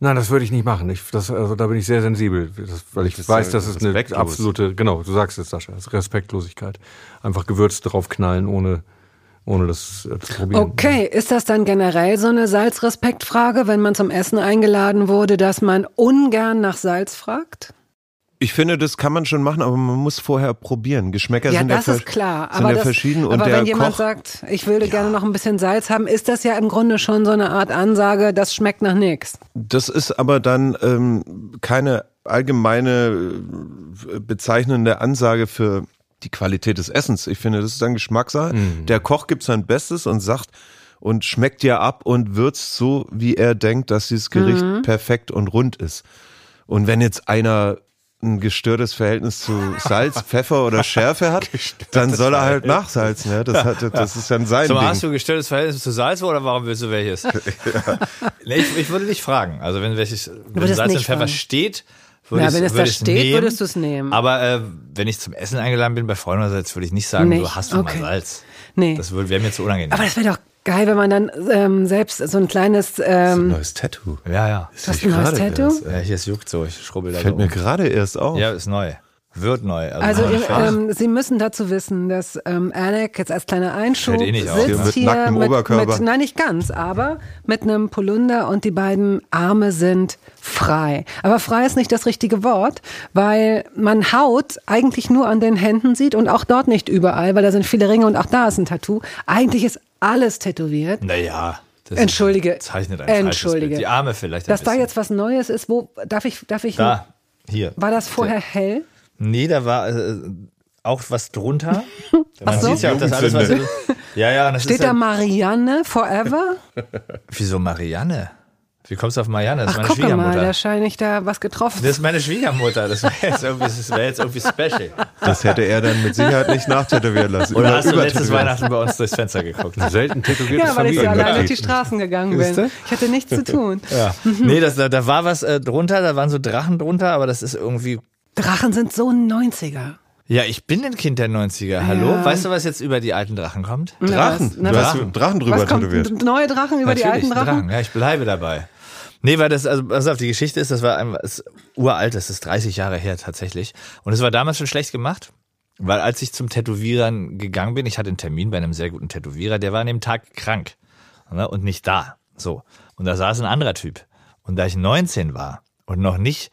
Speaker 4: Nein, das würde ich nicht machen. Ich, das, also, da bin ich sehr sensibel, das, weil ich
Speaker 3: ist
Speaker 4: weiß,
Speaker 3: ja
Speaker 4: das ist eine
Speaker 3: respektlos.
Speaker 4: absolute, genau, du sagst es, Sascha, das ist Respektlosigkeit. Einfach Gewürz draufknallen, ohne, ohne das äh, zu probieren.
Speaker 1: Okay, ist das dann generell so eine Salzrespektfrage, wenn man zum Essen eingeladen wurde, dass man ungern nach Salz fragt?
Speaker 3: Ich finde, das kann man schon machen, aber man muss vorher probieren. Geschmäcker
Speaker 1: Ja,
Speaker 3: sind
Speaker 1: das
Speaker 3: ja
Speaker 1: ist klar.
Speaker 3: sind
Speaker 1: Aber,
Speaker 3: ja
Speaker 1: das,
Speaker 3: verschieden und
Speaker 1: aber
Speaker 3: der
Speaker 1: wenn jemand
Speaker 3: Koch,
Speaker 1: sagt, ich würde gerne noch ein bisschen Salz haben, ist das ja im Grunde schon so eine Art Ansage, das schmeckt nach nichts.
Speaker 3: das ist aber dann ähm, keine allgemeine äh, bezeichnende Ansage für die Qualität des Essens. Ich finde, das ist dann Geschmackssache. Der Koch gibt sein Bestes und sagt und schmeckt dir ab und würzt so, wie er denkt, dass dieses Gericht perfekt und rund ist. Und wenn jetzt einer ein gestörtes Verhältnis zu Salz, Pfeffer oder Schärfe hat, dann soll er halt nachsalzen. Ja? Das, hat, das ist dann sein
Speaker 2: So,
Speaker 3: Ding.
Speaker 2: hast du gestörtes Verhältnis zu Salz oder warum willst du welches? nee, ich, ich würde dich fragen. Also wenn welches wenn Salz und Pfeffer
Speaker 1: fragen.
Speaker 2: steht, würde
Speaker 1: Ja,
Speaker 2: ich
Speaker 1: wenn es da steht,
Speaker 2: nehmen.
Speaker 1: würdest du es nehmen.
Speaker 2: Aber äh, wenn ich zum Essen eingeladen bin bei Freunden oder so, jetzt würde ich nicht sagen, du
Speaker 1: Nicht?
Speaker 2: hast doch
Speaker 1: Okay.
Speaker 2: mal Salz.
Speaker 1: Nee.
Speaker 2: Das wäre mir zu unangenehm.
Speaker 1: Aber das wäre doch geil, wenn man dann ähm, selbst so ein kleines, ähm,
Speaker 3: Neues Tattoo.
Speaker 2: ja, ja.
Speaker 1: hast du ein neues
Speaker 3: gerade
Speaker 1: Tattoo?
Speaker 3: erst.
Speaker 2: Ja, hier es juckt so, ich schrubbel da
Speaker 3: Fällt mir
Speaker 2: um.
Speaker 3: gerade erst auf.
Speaker 2: Ja, ist neu. Wird neu.
Speaker 1: Also
Speaker 2: neu.
Speaker 1: ähm, Sie müssen dazu wissen, dass ähm, Alec jetzt als kleiner Einschub
Speaker 2: Fällt eh nicht auf,
Speaker 1: sitzt
Speaker 2: ne?
Speaker 3: Mit
Speaker 1: hier
Speaker 3: nacktem
Speaker 1: mit,
Speaker 3: Oberkörper.
Speaker 1: mit, nein nicht ganz, aber mit einem Polunder und die beiden Arme sind frei. Aber frei ist nicht das richtige Wort, weil man Haut eigentlich nur an den Händen sieht und auch dort nicht überall, weil da sind viele Ringe und auch da ist ein Tattoo. Eigentlich ist alles tätowiert.
Speaker 2: naja. das
Speaker 1: Entschuldige.
Speaker 2: Zeichnet ein falsches
Speaker 1: Entschuldige.
Speaker 2: Bild. Die Arme vielleicht ein
Speaker 1: Dass da
Speaker 2: bisschen.
Speaker 1: jetzt was Neues ist, wo darf ich darf ich
Speaker 2: Da, hier.
Speaker 1: war das vorher hell?
Speaker 2: Nee, da war äh, auch was drunter. Man
Speaker 1: so?
Speaker 2: sieht ja auch das alles, was. Ja, ja, das
Speaker 1: Steht
Speaker 2: ist
Speaker 1: da
Speaker 2: ja,
Speaker 1: Marianne forever?
Speaker 2: Wieso Marianne? Wie kommst du auf Marianne? Das ist
Speaker 1: Ach,
Speaker 2: meine
Speaker 1: guck mal,
Speaker 2: Schwiegermutter.
Speaker 1: da scheine ich da was getroffen.
Speaker 2: das ist meine Schwiegermutter. Das wäre jetzt, wär jetzt irgendwie special.
Speaker 3: Das hätte er dann mit Sicherheit nicht nachtätowieren lassen.
Speaker 2: Oder
Speaker 3: Über-
Speaker 2: hast du letztes. Weihnachten bei uns durchs Fenster geguckt?
Speaker 4: Selten tätowiertes
Speaker 1: Ja, weil ich so alleine durch die. Straßen gegangen bin. Ich hatte nichts zu tun.
Speaker 2: Ja. Nee, das, da, da war was äh, drunter, da waren so Drachen drunter, aber das ist irgendwie.
Speaker 1: Drachen sind so ein 90er.
Speaker 2: Ja, ich bin ein Kind der 90er. Hallo?
Speaker 1: Ja.
Speaker 2: Weißt du, was jetzt über die alten Drachen kommt?
Speaker 3: Drachen.
Speaker 1: Na,
Speaker 3: du
Speaker 1: was-
Speaker 3: hast
Speaker 2: Drachen.
Speaker 3: Drachen drüber
Speaker 1: Was kommt?
Speaker 3: tätowiert.
Speaker 1: Neue Drachen über die alten Drachen?
Speaker 2: Ja, ich bleibe dabei. Nee, weil das, also pass auf, die Geschichte ist, das war ein, ist uralt, das ist 30 Jahre her tatsächlich. Und es war damals schon schlecht gemacht, weil als ich zum Tätowierern gegangen bin, ich hatte einen Termin bei einem sehr guten Tätowierer, der war an dem Tag krank ne, und nicht da. So. Und da saß ein anderer Typ. Und da ich 19 war und noch nicht,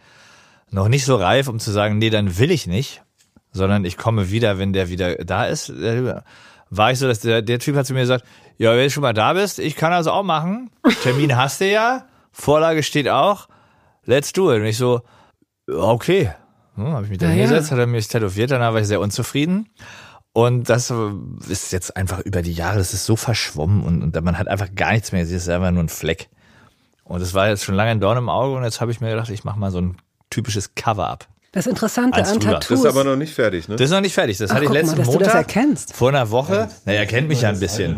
Speaker 2: noch nicht so reif, um zu sagen, nee, dann will ich nicht, sondern ich komme wieder, wenn der wieder da ist, äh, war ich so, dass der, der Typ hat zu mir gesagt, ja, wenn du schon mal da bist, ich kann das auch machen. Termin hast du ja, Vorlage steht auch, let's do it. Und ich so, okay. Hm, habe ich mich da
Speaker 1: Na ja.
Speaker 2: hingesetzt, hat er mich tätowiert, danach war ich sehr unzufrieden. Und das ist jetzt einfach über die Jahre, das ist so verschwommen und, und man hat einfach gar nichts mehr gesehen, es ist einfach nur ein Fleck. Und es war jetzt schon lange ein Dorn im Auge und jetzt habe ich mir gedacht, ich mache mal so ein typisches Cover-up.
Speaker 1: Das Interessante an. Tattoos.
Speaker 3: Das ist aber noch nicht fertig, ne?
Speaker 2: Das ist noch nicht fertig. Das
Speaker 1: Ach,
Speaker 2: hatte ich
Speaker 1: guck mal,
Speaker 2: letzten
Speaker 1: dass du
Speaker 2: Montag.
Speaker 1: das erkennst.
Speaker 2: Vor einer Woche. Na, er kennt mich ja ein bisschen.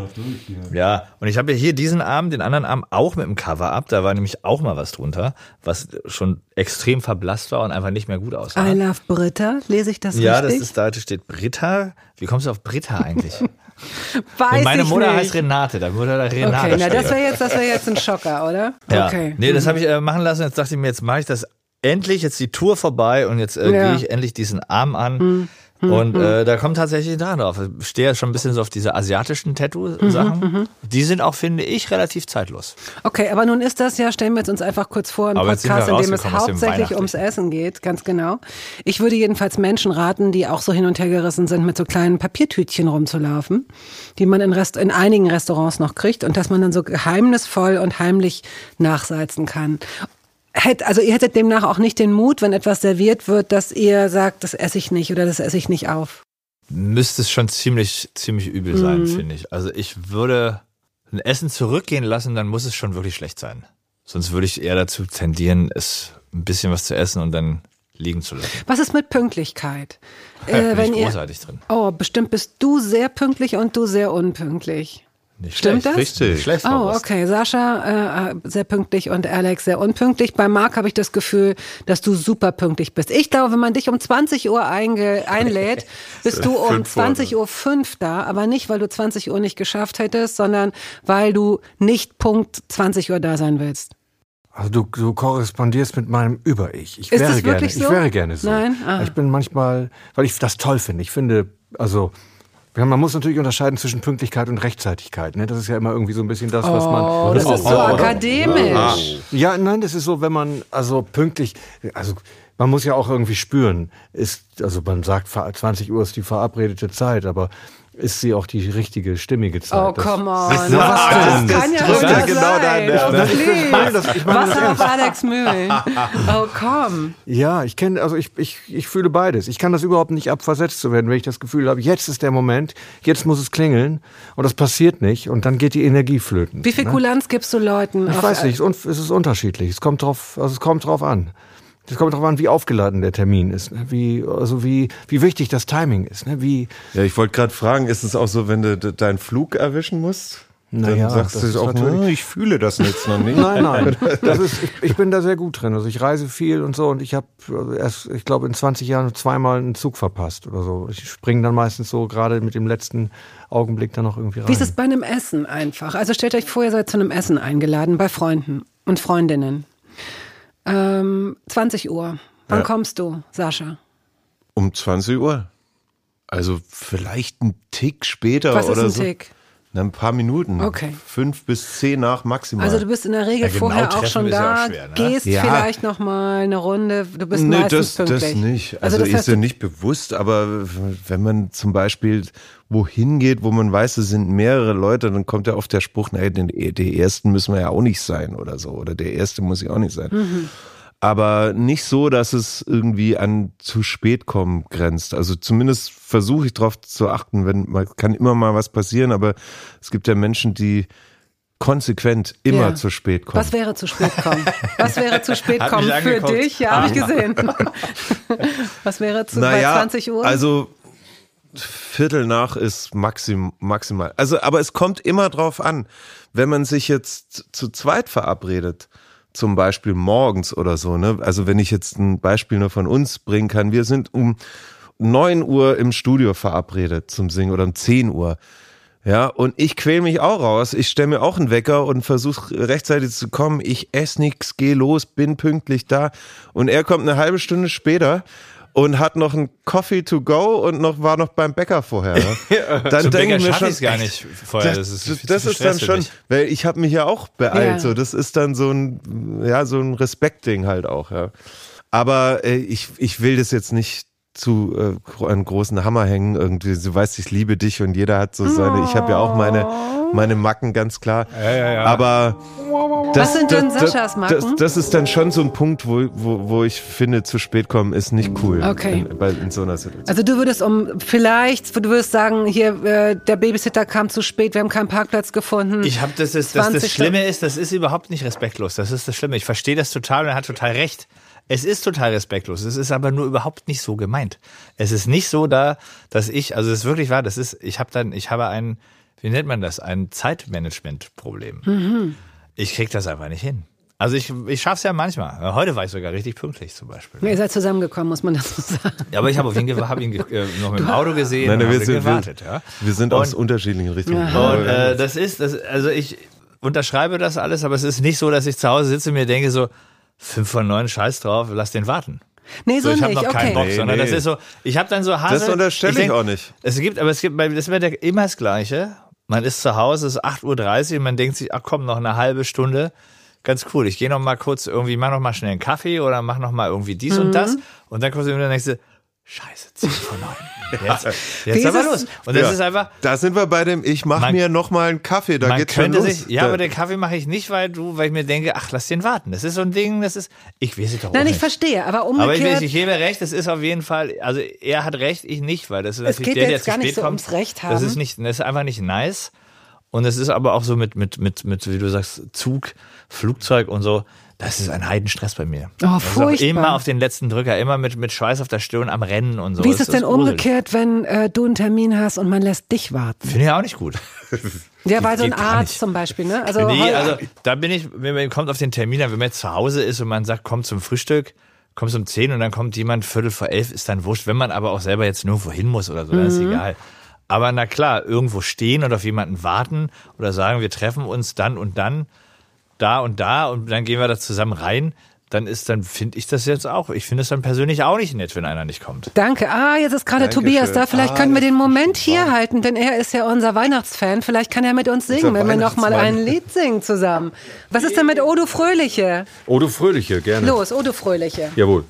Speaker 2: Ja, und ich habe ja hier diesen Arm, den anderen Arm auch mit dem Cover ab. Da war nämlich auch mal was drunter, was schon extrem verblasst war und einfach nicht mehr gut aussah.
Speaker 1: I love Britta, lese ich das
Speaker 2: ja, das
Speaker 1: richtig?
Speaker 2: ist da steht Britta. Wie kommst du auf Britta eigentlich?
Speaker 1: Weiß
Speaker 2: Meine
Speaker 1: ich
Speaker 2: Mutter
Speaker 1: nicht.
Speaker 2: heißt Renate, da wurde da Renate.
Speaker 1: Okay, na das wäre jetzt, das wäre jetzt ein Schocker, oder?
Speaker 2: Ja.
Speaker 1: Okay.
Speaker 2: Nee, das habe ich äh, machen lassen. Jetzt dachte ich mir, jetzt mache ich das endlich, jetzt die Tour vorbei und jetzt äh,
Speaker 1: Ja.
Speaker 2: gehe ich endlich diesen Arm an.
Speaker 1: Mhm.
Speaker 2: Und äh, da kommt tatsächlich Drachen drauf. Ich stehe ja schon ein bisschen so auf diese asiatischen Tattoo-Sachen.
Speaker 1: Mhm,
Speaker 2: Die sind auch, finde ich, relativ zeitlos.
Speaker 1: Okay, aber nun ist das ja, stellen wir jetzt uns einfach kurz vor, ein
Speaker 2: Aber
Speaker 1: Podcast, in dem es
Speaker 2: dem
Speaker 1: hauptsächlich ums Essen geht, ganz genau. Ich würde jedenfalls Menschen raten, die auch so hin und her gerissen sind, mit so kleinen Papiertütchen rumzulaufen, die man in, Rest in einigen Restaurants noch kriegt und dass man dann so geheimnisvoll und heimlich nachsalzen kann. Hätt, also ihr hättet demnach auch nicht den Mut, wenn etwas serviert wird, dass ihr sagt, das esse ich nicht oder das esse ich nicht auf.
Speaker 2: Müsste es schon ziemlich, ziemlich übel sein,
Speaker 1: Mhm.
Speaker 2: finde ich. Also ich würde ein Essen zurückgehen lassen, dann muss es schon wirklich schlecht sein. Sonst würde ich eher dazu tendieren, es ein bisschen was zu essen und dann liegen zu lassen.
Speaker 1: Was ist mit Pünktlichkeit?
Speaker 2: Bin
Speaker 1: Äh, wenn
Speaker 2: ich
Speaker 1: ihr,
Speaker 2: großartig drin.
Speaker 1: oh, bestimmt bist du sehr pünktlich und du sehr unpünktlich.
Speaker 2: Nicht
Speaker 1: Stimmt
Speaker 2: schlecht.
Speaker 1: das?
Speaker 3: Richtig.
Speaker 2: Schlecht,
Speaker 1: Oh, okay. Sascha äh, sehr pünktlich und Alex sehr unpünktlich. Bei Marc habe ich das Gefühl, dass du super pünktlich bist. Ich glaube, wenn man dich um 20 Uhr einge einlädt, bist du um
Speaker 3: Fünf vor,
Speaker 1: 20 Uhr fünf da, aber nicht, weil du 20 Uhr nicht geschafft hättest, sondern weil du nicht Punkt 20 Uhr da sein willst.
Speaker 4: Also du, du korrespondierst mit meinem Über-Ich. Ich
Speaker 1: Ist
Speaker 4: wäre
Speaker 1: das
Speaker 4: gerne,
Speaker 1: wirklich so?
Speaker 4: ich wäre gerne so.
Speaker 1: Nein? Ah.
Speaker 4: Ich bin manchmal, weil ich das toll finde. Ich finde, also man muss natürlich unterscheiden zwischen Pünktlichkeit und Rechtzeitigkeit. Ne? Das ist ja immer irgendwie so ein bisschen das, was man.
Speaker 1: Oh, das ist so akademisch.
Speaker 4: Ja, nein, das ist so, wenn man also pünktlich, also man muss ja auch irgendwie spüren, ist, also man sagt, 20 Uhr ist die verabredete Zeit, aber ist sie auch die richtige, stimmige Zeit?
Speaker 1: Oh,
Speaker 4: Das-
Speaker 1: come on.
Speaker 3: was
Speaker 1: das
Speaker 3: denn?
Speaker 1: kann ja
Speaker 3: Das trifft
Speaker 1: nicht
Speaker 3: ja genau
Speaker 1: sein.
Speaker 3: deinen Nerv.
Speaker 1: Oh, please.
Speaker 4: meine das- ich meine das
Speaker 1: Wasser auf. Alex Mühlen. Oh, komm.
Speaker 4: Ja, ich kenne, also ich, ich, ich fühle beides. Ich kann das überhaupt nicht ab, versetzt zu werden, wenn ich das Gefühl habe, jetzt ist der Moment, jetzt muss es klingeln und das passiert nicht und dann geht die Energie flöten.
Speaker 1: Wie viel
Speaker 4: ne?
Speaker 1: Kulanz gibst du Leuten?
Speaker 4: Ich weiß nicht, es ist un- es ist unterschiedlich. Es kommt drauf, also es kommt drauf an. Es kommt drauf an, wie aufgeladen der Termin ist, ne? wie, also wie, wie wichtig das Timing ist, ne? wie,
Speaker 3: Ja, ich wollte gerade fragen, ist es auch so, wenn du de- deinen Flug erwischen musst?
Speaker 4: Na
Speaker 3: dann
Speaker 4: ja,
Speaker 3: sagst
Speaker 4: das
Speaker 3: du
Speaker 4: ist
Speaker 3: auch,
Speaker 4: natürlich-
Speaker 3: "Hm, ich fühle das jetzt noch nicht.
Speaker 4: Nein, nein. Das ist, ich, ich bin da sehr gut drin. Also ich reise viel und so und ich habe erst, ich glaube, in 20 Jahren zweimal einen Zug verpasst oder so. Ich springe dann meistens so gerade mit dem letzten Augenblick dann noch irgendwie rein.
Speaker 1: Wie ist es bei einem Essen einfach? Also stellt euch vor, ihr seid zu einem Essen eingeladen bei Freunden und Freundinnen. Ähm, 20 Uhr. Wann
Speaker 3: Ja.
Speaker 1: kommst du, Sascha?
Speaker 3: Um 20 Uhr. Also vielleicht ein Tick später
Speaker 1: Was ist
Speaker 3: oder
Speaker 1: ein
Speaker 3: so.
Speaker 1: Tick?
Speaker 3: Na, ein paar Minuten.
Speaker 1: Okay.
Speaker 3: Fünf bis zehn nach maximal.
Speaker 1: Also du bist in der Regel
Speaker 2: Ja, genau
Speaker 1: vorher auch schon
Speaker 2: ist ja
Speaker 1: da,
Speaker 2: auch schwer, ne?
Speaker 1: gehst
Speaker 3: Ja.
Speaker 1: vielleicht noch mal eine Runde. Du bist
Speaker 3: Nee,
Speaker 1: meistens
Speaker 3: das,
Speaker 1: pünktlich.
Speaker 3: das nicht. Also,
Speaker 1: das
Speaker 3: ist
Speaker 1: du-
Speaker 3: nicht bewusst, aber wenn man zum Beispiel wohin geht, wo man weiß, es sind mehrere Leute, dann kommt ja oft der Spruch, naja, den, die ersten müssen wir ja auch nicht sein oder so. Oder der erste muss ja auch nicht sein.
Speaker 1: Mhm.
Speaker 3: Aber nicht so, dass es irgendwie an zu spät kommen grenzt. Also zumindest versuche ich darauf zu achten, wenn man kann immer mal was passieren, aber es gibt ja Menschen, die konsequent immer
Speaker 1: Ja.
Speaker 3: zu spät kommen.
Speaker 1: Was wäre zu spät kommen? Was wäre zu spät kommen für dich? Ja, habe ich gesehen. Was wäre zu bei 20 Uhr?
Speaker 3: Also Viertel nach ist maxim, maximal. Also, aber es kommt immer drauf an, wenn man sich jetzt zu zweit verabredet, zum Beispiel morgens oder so, ne? Also wenn ich jetzt ein Beispiel nur von uns bringen kann, wir sind um 9 Uhr im Studio verabredet zum Singen oder um 10 Uhr. Ja, und ich quäl mich auch raus. Ich stelle mir auch einen Wecker und versuche rechtzeitig zu kommen. Ich esse nichts, gehe los, bin pünktlich da. Und er kommt eine halbe Stunde später und hat noch einen Coffee to go und noch war noch beim Bäcker vorher. Ne? Dann
Speaker 2: Zum
Speaker 3: denke
Speaker 2: Bäcker
Speaker 3: ich mir
Speaker 2: schaff
Speaker 3: schon,
Speaker 2: gar nicht vorher.
Speaker 3: das,
Speaker 2: Das ist,
Speaker 3: das, ist dann schon,
Speaker 2: mich.
Speaker 3: weil ich habe mich ja auch beeilt.
Speaker 1: Ja.
Speaker 3: So, das ist dann so ein, ja, so ein Respektding halt auch. Ja. Aber äh, ich, ich will das jetzt nicht zu äh, einen großen Hammer hängen. Irgendwie, du weißt, ich liebe dich und jeder hat so seine. Ich habe ja auch meine meine Macken ganz klar.
Speaker 2: Ja, ja, ja.
Speaker 3: Aber das,
Speaker 1: Was sind denn
Speaker 3: das,
Speaker 1: Saschas Macken?
Speaker 3: das, das ist dann schon so ein Punkt, wo, wo, wo ich finde, zu spät kommen ist nicht cool.
Speaker 1: Okay.
Speaker 3: In, bei, in so einer Situation.
Speaker 1: Also du würdest um vielleicht, du würdest sagen, hier äh, der Babysitter kam zu spät, wir haben keinen Parkplatz gefunden.
Speaker 2: Ich habe das, ist, das,
Speaker 1: 20
Speaker 2: das Schlimme ist, das ist überhaupt nicht respektlos. Das ist das Schlimme. Ich verstehe das total und er hat total recht. Es ist total respektlos. Es ist aber nur überhaupt nicht so gemeint. Es ist nicht so da, dass ich, also es ist wirklich wahr, das ist, ich habe dann, ich habe ein, wie nennt man das, ein Zeitmanagement-Problem.
Speaker 1: Mhm.
Speaker 2: Ich krieg das einfach nicht hin. Also ich, ich schaff's ja manchmal. Heute war ich sogar richtig pünktlich zum Beispiel.
Speaker 1: Ihr seid zusammengekommen, muss man das so sagen.
Speaker 2: Ja, aber ich habe auf ihn, hab ihn äh, noch mit dem Auto gesehen
Speaker 3: Nein,
Speaker 2: und
Speaker 3: wir sind,
Speaker 2: gewartet. Ja.
Speaker 3: wir sind
Speaker 2: Und-
Speaker 3: aus unterschiedlichen Richtungen.
Speaker 2: Und
Speaker 3: Aber,
Speaker 2: äh, das ist, das, also ich unterschreibe das alles, aber es ist nicht so, dass ich zu Hause sitze und mir denke so, fünf von neun, scheiß drauf, lass den warten.
Speaker 1: Nee, so,
Speaker 2: So, ich habe
Speaker 1: nicht,
Speaker 2: noch keinen
Speaker 1: okay.
Speaker 2: Bock,
Speaker 3: Nee,
Speaker 2: sondern
Speaker 3: nee.
Speaker 2: das ist so, ich habe dann so Haare.
Speaker 3: Das unterstelle ich
Speaker 2: denk,
Speaker 3: auch nicht.
Speaker 2: Es gibt, aber es gibt, das wird ja immer das Gleiche. Man ist zu Hause, es ist 8.30 Uhr und man denkt sich, ach komm, noch eine halbe Stunde. Ganz cool. Ich gehe noch mal kurz irgendwie, mach noch mal schnell einen Kaffee oder mach noch mal irgendwie dies
Speaker 1: Mhm.
Speaker 2: und das. Und dann kommst du und dann denkst Scheiße, 10 von 9. Jetzt, jetzt
Speaker 1: ist
Speaker 2: aber
Speaker 1: es-
Speaker 2: los. Und das
Speaker 6: Ja.
Speaker 2: ist einfach,
Speaker 6: Da sind wir bei dem, ich mach
Speaker 2: Man-
Speaker 6: mir noch mal einen Kaffee, da
Speaker 2: man
Speaker 6: geht's schon
Speaker 2: könnte
Speaker 6: los.
Speaker 2: sich, ja,
Speaker 6: da,
Speaker 2: aber den Kaffee mache ich nicht, weil du, weil ich mir denke, ach, lass den warten. Das ist so ein Ding, das ist, ich weiß es doch
Speaker 1: Nein, ich
Speaker 2: nicht.
Speaker 1: verstehe, aber
Speaker 2: Aber ich,
Speaker 1: umgekehrt.
Speaker 2: ich gebe recht, es ist auf jeden Fall, also er hat recht, ich nicht, weil das ist
Speaker 1: Es
Speaker 2: natürlich
Speaker 1: geht
Speaker 2: der, der
Speaker 1: jetzt
Speaker 2: zu
Speaker 1: gar nicht
Speaker 2: spät
Speaker 1: so
Speaker 2: kommt.
Speaker 1: ums Recht
Speaker 2: Das
Speaker 1: haben.
Speaker 2: ist nicht, das ist einfach nicht nice. Und es ist aber auch so mit, mit, mit, mit, wie du sagst, Zug, Flugzeug und so. Das ist ein Heidenstress bei mir.
Speaker 1: Oh,
Speaker 2: auch
Speaker 1: furchtbar.
Speaker 2: immer auf den letzten Drücker, immer mit, mit Schweiß auf der Stirn am Rennen und so.
Speaker 1: Wie ist es denn umgekehrt, wenn äh, du einen Termin hast und man lässt dich warten?
Speaker 2: Finde ich auch nicht gut.
Speaker 1: Ja, weil so ein Arzt zum Beispiel, ne? Also,
Speaker 2: nee, also da bin ich, wenn man kommt auf den Termin, dann, wenn man jetzt zu Hause ist und man sagt, komm zum Frühstück, kommst um 10 und dann kommt jemand Viertel vor elf, ist dann wurscht. Wenn man aber auch selber jetzt nirgendwo hin muss oder so, dann
Speaker 1: Mhm.
Speaker 2: ist egal. Aber na klar, irgendwo stehen und auf jemanden warten oder sagen, wir treffen uns dann und dann, da und da und dann gehen wir da zusammen rein, dann ist, dann finde ich das jetzt auch. Ich finde es dann persönlich auch nicht nett, wenn einer nicht kommt.
Speaker 1: Danke. Ah, jetzt ist gerade. Tobias da. Vielleicht
Speaker 6: Ah,
Speaker 1: können wir den Moment hier
Speaker 6: warm.
Speaker 1: halten, denn er ist ja unser Weihnachtsfan. Vielleicht kann er mit uns singen, wenn wir noch mal ein Lied singen zusammen. Was ist denn mit Odo Fröhliche?
Speaker 4: Du Fröhliche, gerne.
Speaker 1: Los, Odo Fröhliche.
Speaker 4: Jawohl.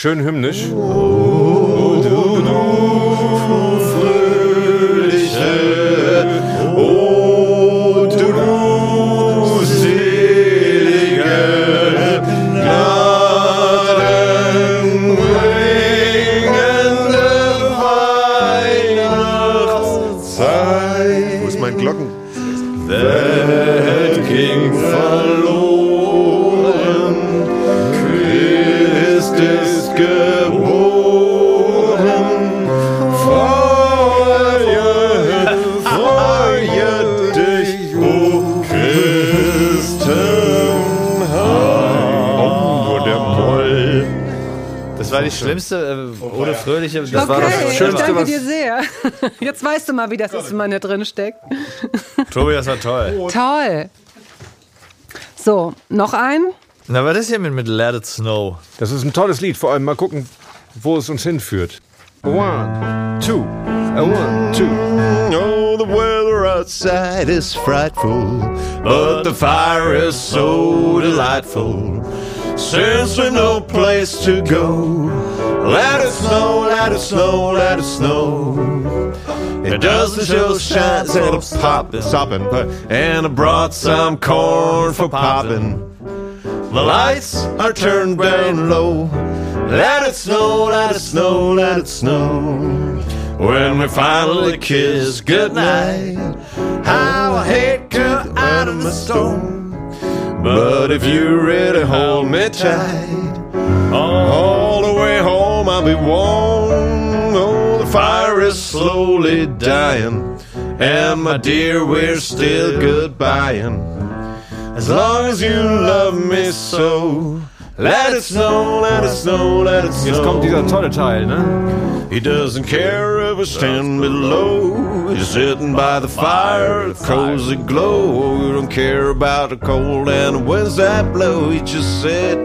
Speaker 4: Schön hymnisch.
Speaker 6: Wo
Speaker 2: Das schlimmste, äh, ohne Fröhliche. Das
Speaker 1: okay,
Speaker 2: war das
Speaker 1: ich
Speaker 2: Schönste,
Speaker 1: danke dir sehr. Jetzt weißt du mal, wie das ist, wenn man da drin steckt.
Speaker 2: Tobi, das war toll.
Speaker 1: Toll. So, noch ein?
Speaker 2: Na, was ist hier mit, mit Let It Snow?
Speaker 4: Das ist ein tolles Lied. Vor allem mal gucken, wo es uns hinführt. One, two, one, two.
Speaker 3: Oh, the weather outside is frightful, but the fire is so delightful. Since there's no place to go, let it snow, let it snow, let it snow. It doesn't show shines and it's popping, stopping, and I brought some corn for popping. The lights are turned down low. Let it snow, let it snow, let it snow. When we finally kiss goodnight, how I hate to out of my storm. But if you really hold me tight, all the way home I'll be warm. Oh, the fire is slowly dying, and my dear, we're still goodbying. As long as you love me so, let it snow, let it snow, let it snow.
Speaker 4: Jetzt kommt dieser tolle Teil, ne?
Speaker 3: He doesn't care if we stand below. He's sitting by the fire, the cozy glow. He don't care about the cold and the winds that blow. He just said,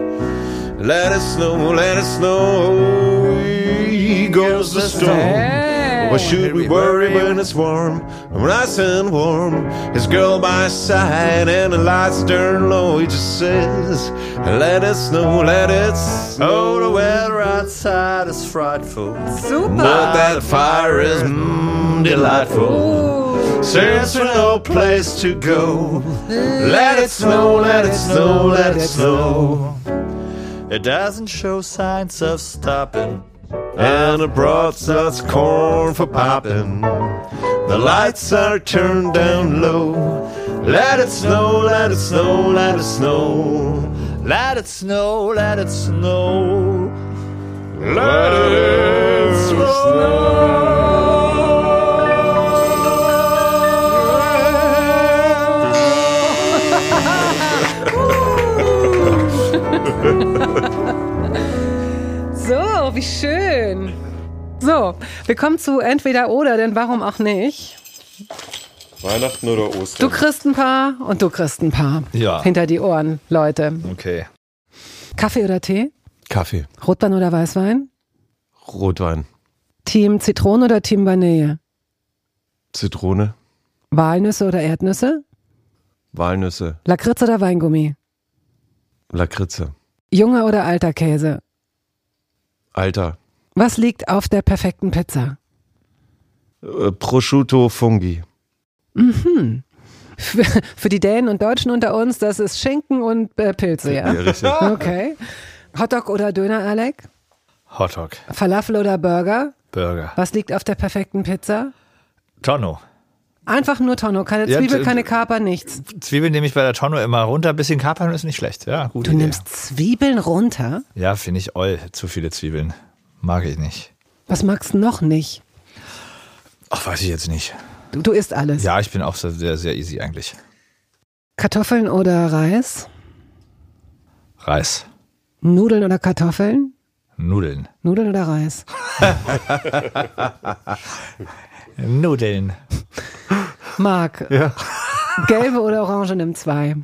Speaker 3: Let it snow, let it snow. He goes the storm. Why should we worry when it's warm? When Nice and warm. His girl by his side and the lights turn low. He just says, Let it snow, let it snow. The weather outside is frightful.
Speaker 1: Super.
Speaker 3: But that fire is mm, delightful. Since there's no place to go, let it snow, let it snow, let it snow. It doesn't show signs of stopping, and it brought us corn for popping. The lights are turned down low. Let it snow, let it snow, let it snow.
Speaker 2: Let it snow, let it snow.
Speaker 3: Let it
Speaker 1: So, wie schön. So, wir kommen zu entweder oder, denn warum auch nicht?
Speaker 6: Weihnachten oder
Speaker 1: Du
Speaker 6: Ostern?
Speaker 1: kriegst ein paar und du kriegst ein paar.
Speaker 2: Ja.
Speaker 1: Hinter die Ohren, Leute.
Speaker 2: Okay.
Speaker 1: Kaffee oder Tee?
Speaker 6: Kaffee.
Speaker 1: Rotwein oder Weißwein?
Speaker 6: Rotwein.
Speaker 1: Team Zitrone oder Team Vanille?
Speaker 6: Zitrone.
Speaker 1: Walnüsse oder Erdnüsse?
Speaker 3: Walnüsse,
Speaker 1: Lakritz oder Weingummi?
Speaker 3: Lakritze,
Speaker 1: Junger oder alter Käse?
Speaker 3: Alter,
Speaker 1: Was liegt auf der perfekten Pizza?
Speaker 3: äh, Prosciutto Fungi,
Speaker 1: Für, für die Dänen und Deutschen unter uns, das ist Schinken und äh, Pilze, ja?
Speaker 3: Ja, richtig.
Speaker 1: Okay. Hotdog oder Döner, Alec?
Speaker 2: Hotdog,
Speaker 1: Falafel oder Burger?
Speaker 2: Burger,
Speaker 1: Was liegt auf der perfekten Pizza?
Speaker 2: Tonno.
Speaker 1: Einfach nur Tonno, keine
Speaker 2: Ja,
Speaker 1: Zwiebel,
Speaker 2: t-
Speaker 1: keine Kaper, nichts.
Speaker 2: Zwiebeln nehme ich bei der Tonno immer runter. Ein bisschen Kapern ist nicht schlecht. Ja, gut.
Speaker 1: Du nimmst Zwiebeln runter?
Speaker 2: Ja, finde ich oll. Zu viele Zwiebeln. Mag ich nicht.
Speaker 1: Was magst du noch nicht?
Speaker 2: Ach, weiß ich jetzt nicht.
Speaker 1: Du, du isst alles.
Speaker 2: Ja, ich bin auch sehr, sehr easy eigentlich.
Speaker 1: Kartoffeln oder Reis?
Speaker 2: Reis,
Speaker 1: Nudeln oder Kartoffeln?
Speaker 2: Nudeln.
Speaker 1: Nudeln oder Reis?
Speaker 2: Nudeln.
Speaker 1: Marc,
Speaker 4: Ja.
Speaker 1: gelbe oder orange nimm zwei.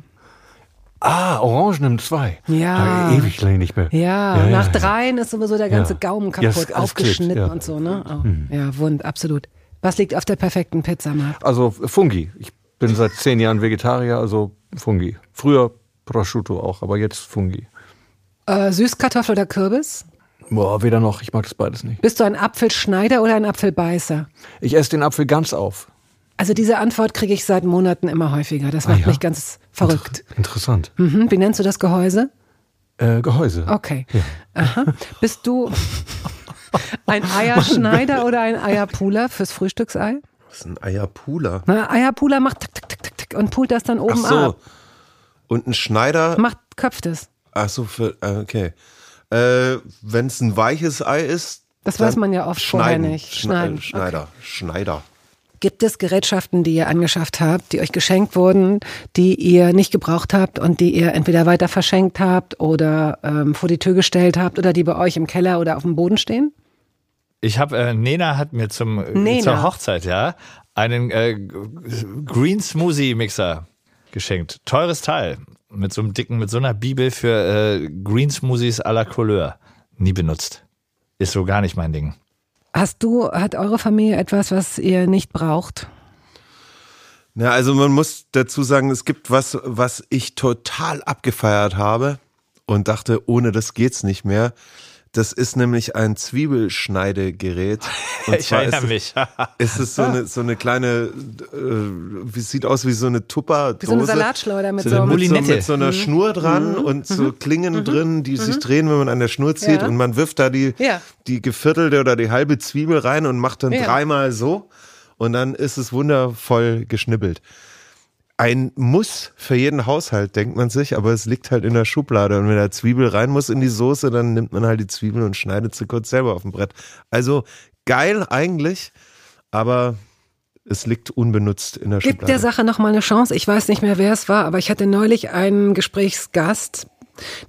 Speaker 4: Ah, Orangen nimmt zwei.
Speaker 1: Ja.
Speaker 4: Ah, ewig lange nicht mehr.
Speaker 1: Ja,
Speaker 4: Ja, ja,
Speaker 1: nach
Speaker 4: ja.
Speaker 1: dreien ist sowieso der ganze
Speaker 4: Ja.
Speaker 1: Gaumen
Speaker 4: Ja,
Speaker 1: kaputt,
Speaker 4: alles
Speaker 1: aufgeschnitten
Speaker 4: klebt, ja.
Speaker 1: und so, ne? Oh, Ja, wund, absolut. Was liegt auf der perfekten Pizza, Marc?
Speaker 4: Also Fungi. Ich bin seit zehn Jahren Vegetarier, also Fungi. Früher Prosciutto auch, aber jetzt Fungi.
Speaker 1: Äh, Süßkartoffel oder Kürbis?
Speaker 4: Boah, weder noch. Ich mag das beides nicht.
Speaker 1: Bist du ein Apfelschneider oder ein Apfelbeißer?
Speaker 4: Ich esse den Apfel ganz auf.
Speaker 1: Also diese Antwort kriege ich seit Monaten immer häufiger. Das macht
Speaker 4: ja?
Speaker 1: mich ganz verrückt.
Speaker 4: Interessant.
Speaker 1: Mhm. Wie nennst du das Gehäuse?
Speaker 4: Äh, Gehäuse.
Speaker 1: Okay. Aha. Bist du ein Eierschneider oder ein Eierpuler fürs Frühstücksei?
Speaker 3: Was ist ein Eierpuler?
Speaker 1: Na, Eierpuler macht tick, tick, tick, tick, tick und pult das dann
Speaker 3: Ach
Speaker 1: oben
Speaker 3: so.
Speaker 1: ab.
Speaker 3: Und ein Schneider,
Speaker 1: Macht, köpft es.
Speaker 3: ach so, für, äh, okay. Äh, Wenn es ein weiches Ei ist,
Speaker 1: Das weiß man ja oft vorher
Speaker 3: schneiden.
Speaker 1: nicht.
Speaker 3: Schneiden.
Speaker 1: Schneiden,
Speaker 3: Schneider, Schneider.
Speaker 1: Gibt es Gerätschaften, die ihr angeschafft habt, die euch geschenkt wurden, die ihr nicht gebraucht habt und die ihr entweder weiter verschenkt habt oder ähm, vor die Tür gestellt habt oder die bei euch im Keller oder auf dem Boden stehen?
Speaker 2: Ich habe, äh, Nena hat mir zum, äh,
Speaker 1: Nena.
Speaker 2: zur Hochzeit, ja, einen äh, Green Smoothie Mixer geschenkt. Teures Teil. Mit so einem dicken, mit so einer Bibel für äh, Green Smoothies à la Couleur. Nie benutzt. Ist so gar nicht mein Ding.
Speaker 1: Hast du, hat eure Familie etwas, was ihr nicht braucht?
Speaker 3: Ja, also man muss dazu sagen, es gibt was, was ich total abgefeiert habe und dachte, ohne das geht's nicht mehr. Das ist nämlich ein Zwiebelschneidegerät. Und
Speaker 2: Ich erinnere
Speaker 3: ist,
Speaker 2: mich.
Speaker 3: ist es so eine, so eine kleine, äh, wie sieht aus wie so eine Tupperdose.
Speaker 1: Wie so eine Salatschleuder mit
Speaker 3: so,
Speaker 1: so einem-
Speaker 3: mit, so,
Speaker 2: Moulinette.
Speaker 3: mit so einer Schnur dran und so Klingen drin, die sich drehen, wenn man an der Schnur zieht.
Speaker 1: Ja.
Speaker 3: Und man wirft da die,
Speaker 1: Ja.
Speaker 3: die geviertelte oder die halbe Zwiebel rein und macht dann
Speaker 1: Ja.
Speaker 3: dreimal so. Und dann ist es wundervoll geschnippelt. Ein Muss für jeden Haushalt, denkt man sich, aber es liegt halt in der Schublade. Und wenn da Zwiebel rein muss in die Soße, dann nimmt man halt die Zwiebel und schneidet sie kurz selber auf dem Brett. Also geil eigentlich, aber es liegt unbenutzt in der
Speaker 1: Gib
Speaker 3: Schublade.
Speaker 1: der Sache noch mal eine Chance. Ich weiß nicht mehr, wer es war, aber ich hatte neulich einen Gesprächsgast,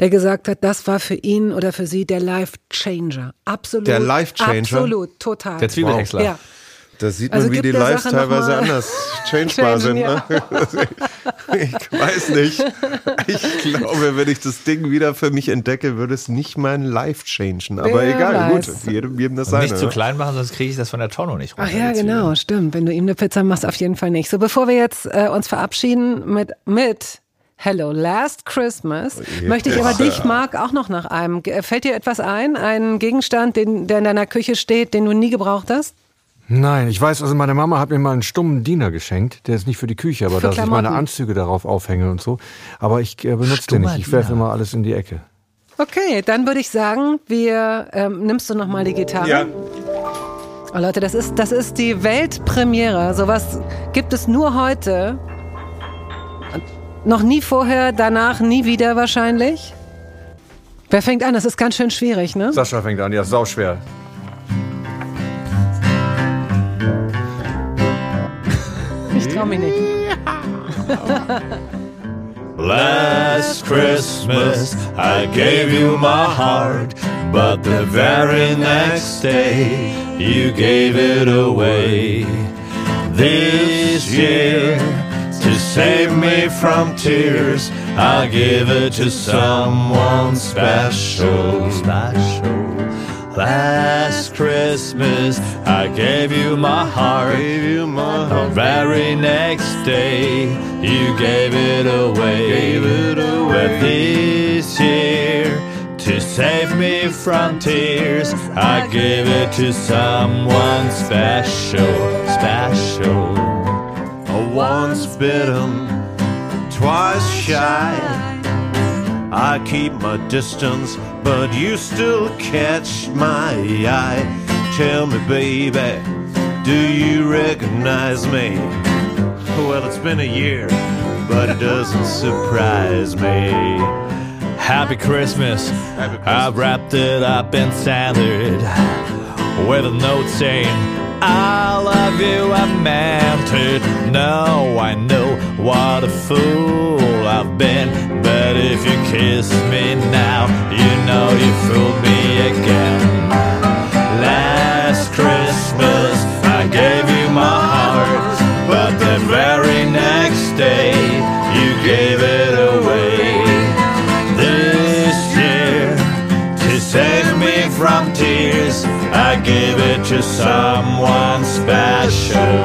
Speaker 1: der gesagt hat, das war für ihn oder für sie der Life Changer. Absolut.
Speaker 3: Der Life Changer?
Speaker 1: Absolut, total.
Speaker 2: Der Zwiebelhäcksler.
Speaker 1: Ja.
Speaker 3: Da sieht man,
Speaker 1: Also
Speaker 3: wie die Lives teilweise anders changebar sind. Ne? Ich weiß nicht. Ich glaube, wenn ich das Ding wieder für mich entdecke, würde es nicht mein Life changen. Aber
Speaker 1: Wer
Speaker 3: egal,
Speaker 1: weiß.
Speaker 3: gut, jedem, jedem das
Speaker 2: Und
Speaker 3: seine.
Speaker 2: nicht zu
Speaker 3: ne?
Speaker 2: klein machen, sonst kriege ich das von der Tonno nicht runter.
Speaker 1: Ach ja, genau, stimmt. Wenn du ihm eine Pizza machst, auf jeden Fall nicht. So, bevor wir jetzt äh, uns verabschieden mit, mit Hello Last Christmas, möchte ich aber dich, Marc, auch noch nach einem. Fällt dir etwas ein? Ein Gegenstand, den, der in deiner Küche steht, den du nie gebraucht hast?
Speaker 4: Nein, ich weiß, also meine Mama hat mir mal einen stummen Diener geschenkt. Der ist nicht für die Küche, aber
Speaker 1: Für
Speaker 4: dass ich meine
Speaker 1: Klamotten.
Speaker 4: Anzüge darauf aufhänge und so. Aber ich äh, benutze den nicht. Ich werfe immer alles in die Ecke.
Speaker 1: Okay, dann würde ich sagen, wir ähm, nimmst du noch mal die Gitarre.
Speaker 3: Ja,
Speaker 1: Oh Leute, das ist das ist die Weltpremiere. Sowas gibt es nur heute. Noch nie vorher, danach nie wieder wahrscheinlich. Wer fängt an? Das ist ganz schön schwierig, ne?
Speaker 4: Sascha fängt an, ja, sauschwer.
Speaker 1: Ich trau.
Speaker 7: Last Christmas I gave you my heart, but the very next day you gave it away. This year, to save me from tears, I give it to someone special. Special. Last Christmas I gave you my heart,
Speaker 3: gave you my
Speaker 2: The very next day, you gave it away. Gave it away. But this year, to save me from tears, I give it to someone special, special.
Speaker 7: Once bitten, twice shy. I keep my distance, but you still catch my eye. Tell me, baby, do you recognize me? Well, it's been a year, but it doesn't surprise me.
Speaker 2: Happy Christmas.
Speaker 7: Happy Christmas.
Speaker 2: I've wrapped it up in salad with a note saying, I love you, I meant it. No, I know what a fool I've been. But if you kiss me now, you know you fooled me again. Last Christmas, I gave you my heart, but the very next day, you gave it away. This year, to save me from tears, I gave it to someone special.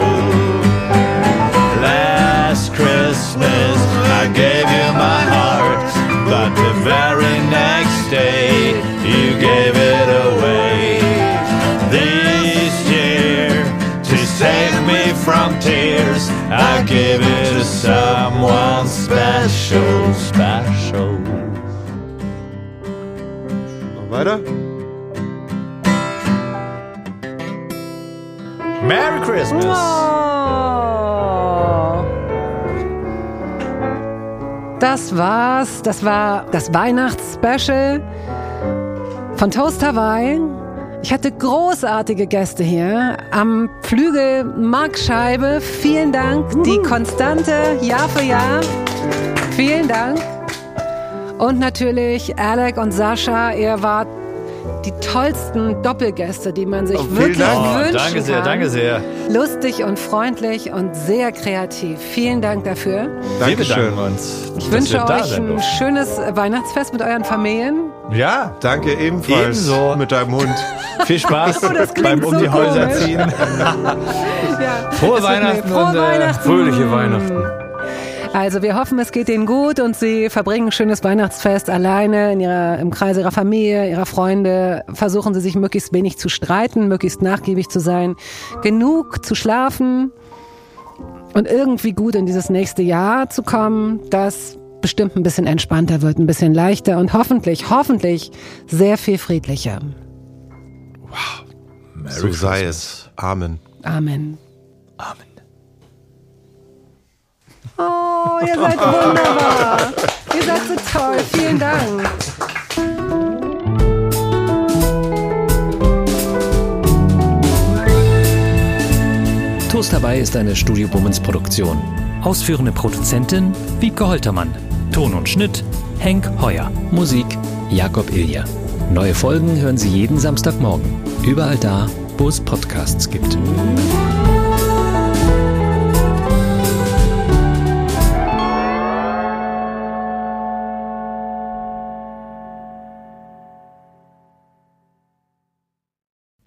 Speaker 2: Last Christmas, I gave you my heart, but the very next day, you gave it away. This year, to save me from tears, I gave it to someone special, special.
Speaker 3: Weiter?
Speaker 2: Merry Christmas!
Speaker 1: Oh. Das war's. Das war das Weihnachtsspecial von Toast Hawaii. Ich hatte großartige Gäste hier. Am Flügel Mark Scheibe. Vielen Dank. Die Konstante Jahr für Jahr. Vielen Dank. Und natürlich Alec und Sascha. Ihr wart die tollsten Doppelgäste, die man sich
Speaker 3: Oh,
Speaker 1: wirklich
Speaker 3: Dank.
Speaker 2: Oh,
Speaker 1: wünschen
Speaker 2: danke sehr,
Speaker 1: kann.
Speaker 2: danke sehr.
Speaker 1: Lustig und freundlich und sehr kreativ. Vielen Dank dafür.
Speaker 2: Wir
Speaker 3: Dankeschön.
Speaker 2: bedanken uns.
Speaker 1: Ich wünsche
Speaker 2: wir
Speaker 1: euch ein
Speaker 2: durften.
Speaker 1: schönes Weihnachtsfest mit euren Familien.
Speaker 2: Ja,
Speaker 3: Danke ebenfalls
Speaker 2: Ebenso.
Speaker 3: mit deinem Hund.
Speaker 2: viel Spaß
Speaker 1: Oh,
Speaker 2: beim um
Speaker 1: so
Speaker 2: die Häuser
Speaker 1: komisch.
Speaker 2: ziehen.
Speaker 1: Ja.
Speaker 2: Frohe Weihnachten
Speaker 1: Frohe
Speaker 2: und, äh,
Speaker 1: Weihnachten.
Speaker 4: Fröhliche Weihnachten.
Speaker 1: Also wir hoffen, es geht Ihnen gut und Sie verbringen ein schönes Weihnachtsfest alleine in ihrer, im Kreis Ihrer Familie, Ihrer Freunde. Versuchen Sie sich möglichst wenig zu streiten, möglichst nachgiebig zu sein, genug zu schlafen und irgendwie gut in dieses nächste Jahr zu kommen, das bestimmt ein bisschen entspannter wird, ein bisschen leichter und hoffentlich, hoffentlich sehr viel friedlicher.
Speaker 3: So sei es. Amen.
Speaker 1: Amen.
Speaker 2: Amen.
Speaker 1: Oh, ihr seid wunderbar. ihr seid so toll. Vielen Dank.
Speaker 5: Toast dabei ist eine Studio Bummens Produktion.
Speaker 8: Ausführende Produzentin Wiebke Holtermann. Ton und Schnitt Henk Heuer.
Speaker 5: Musik Jakob Ilja. Neue Folgen hören Sie jeden Samstagmorgen. Überall da, wo es Podcasts gibt.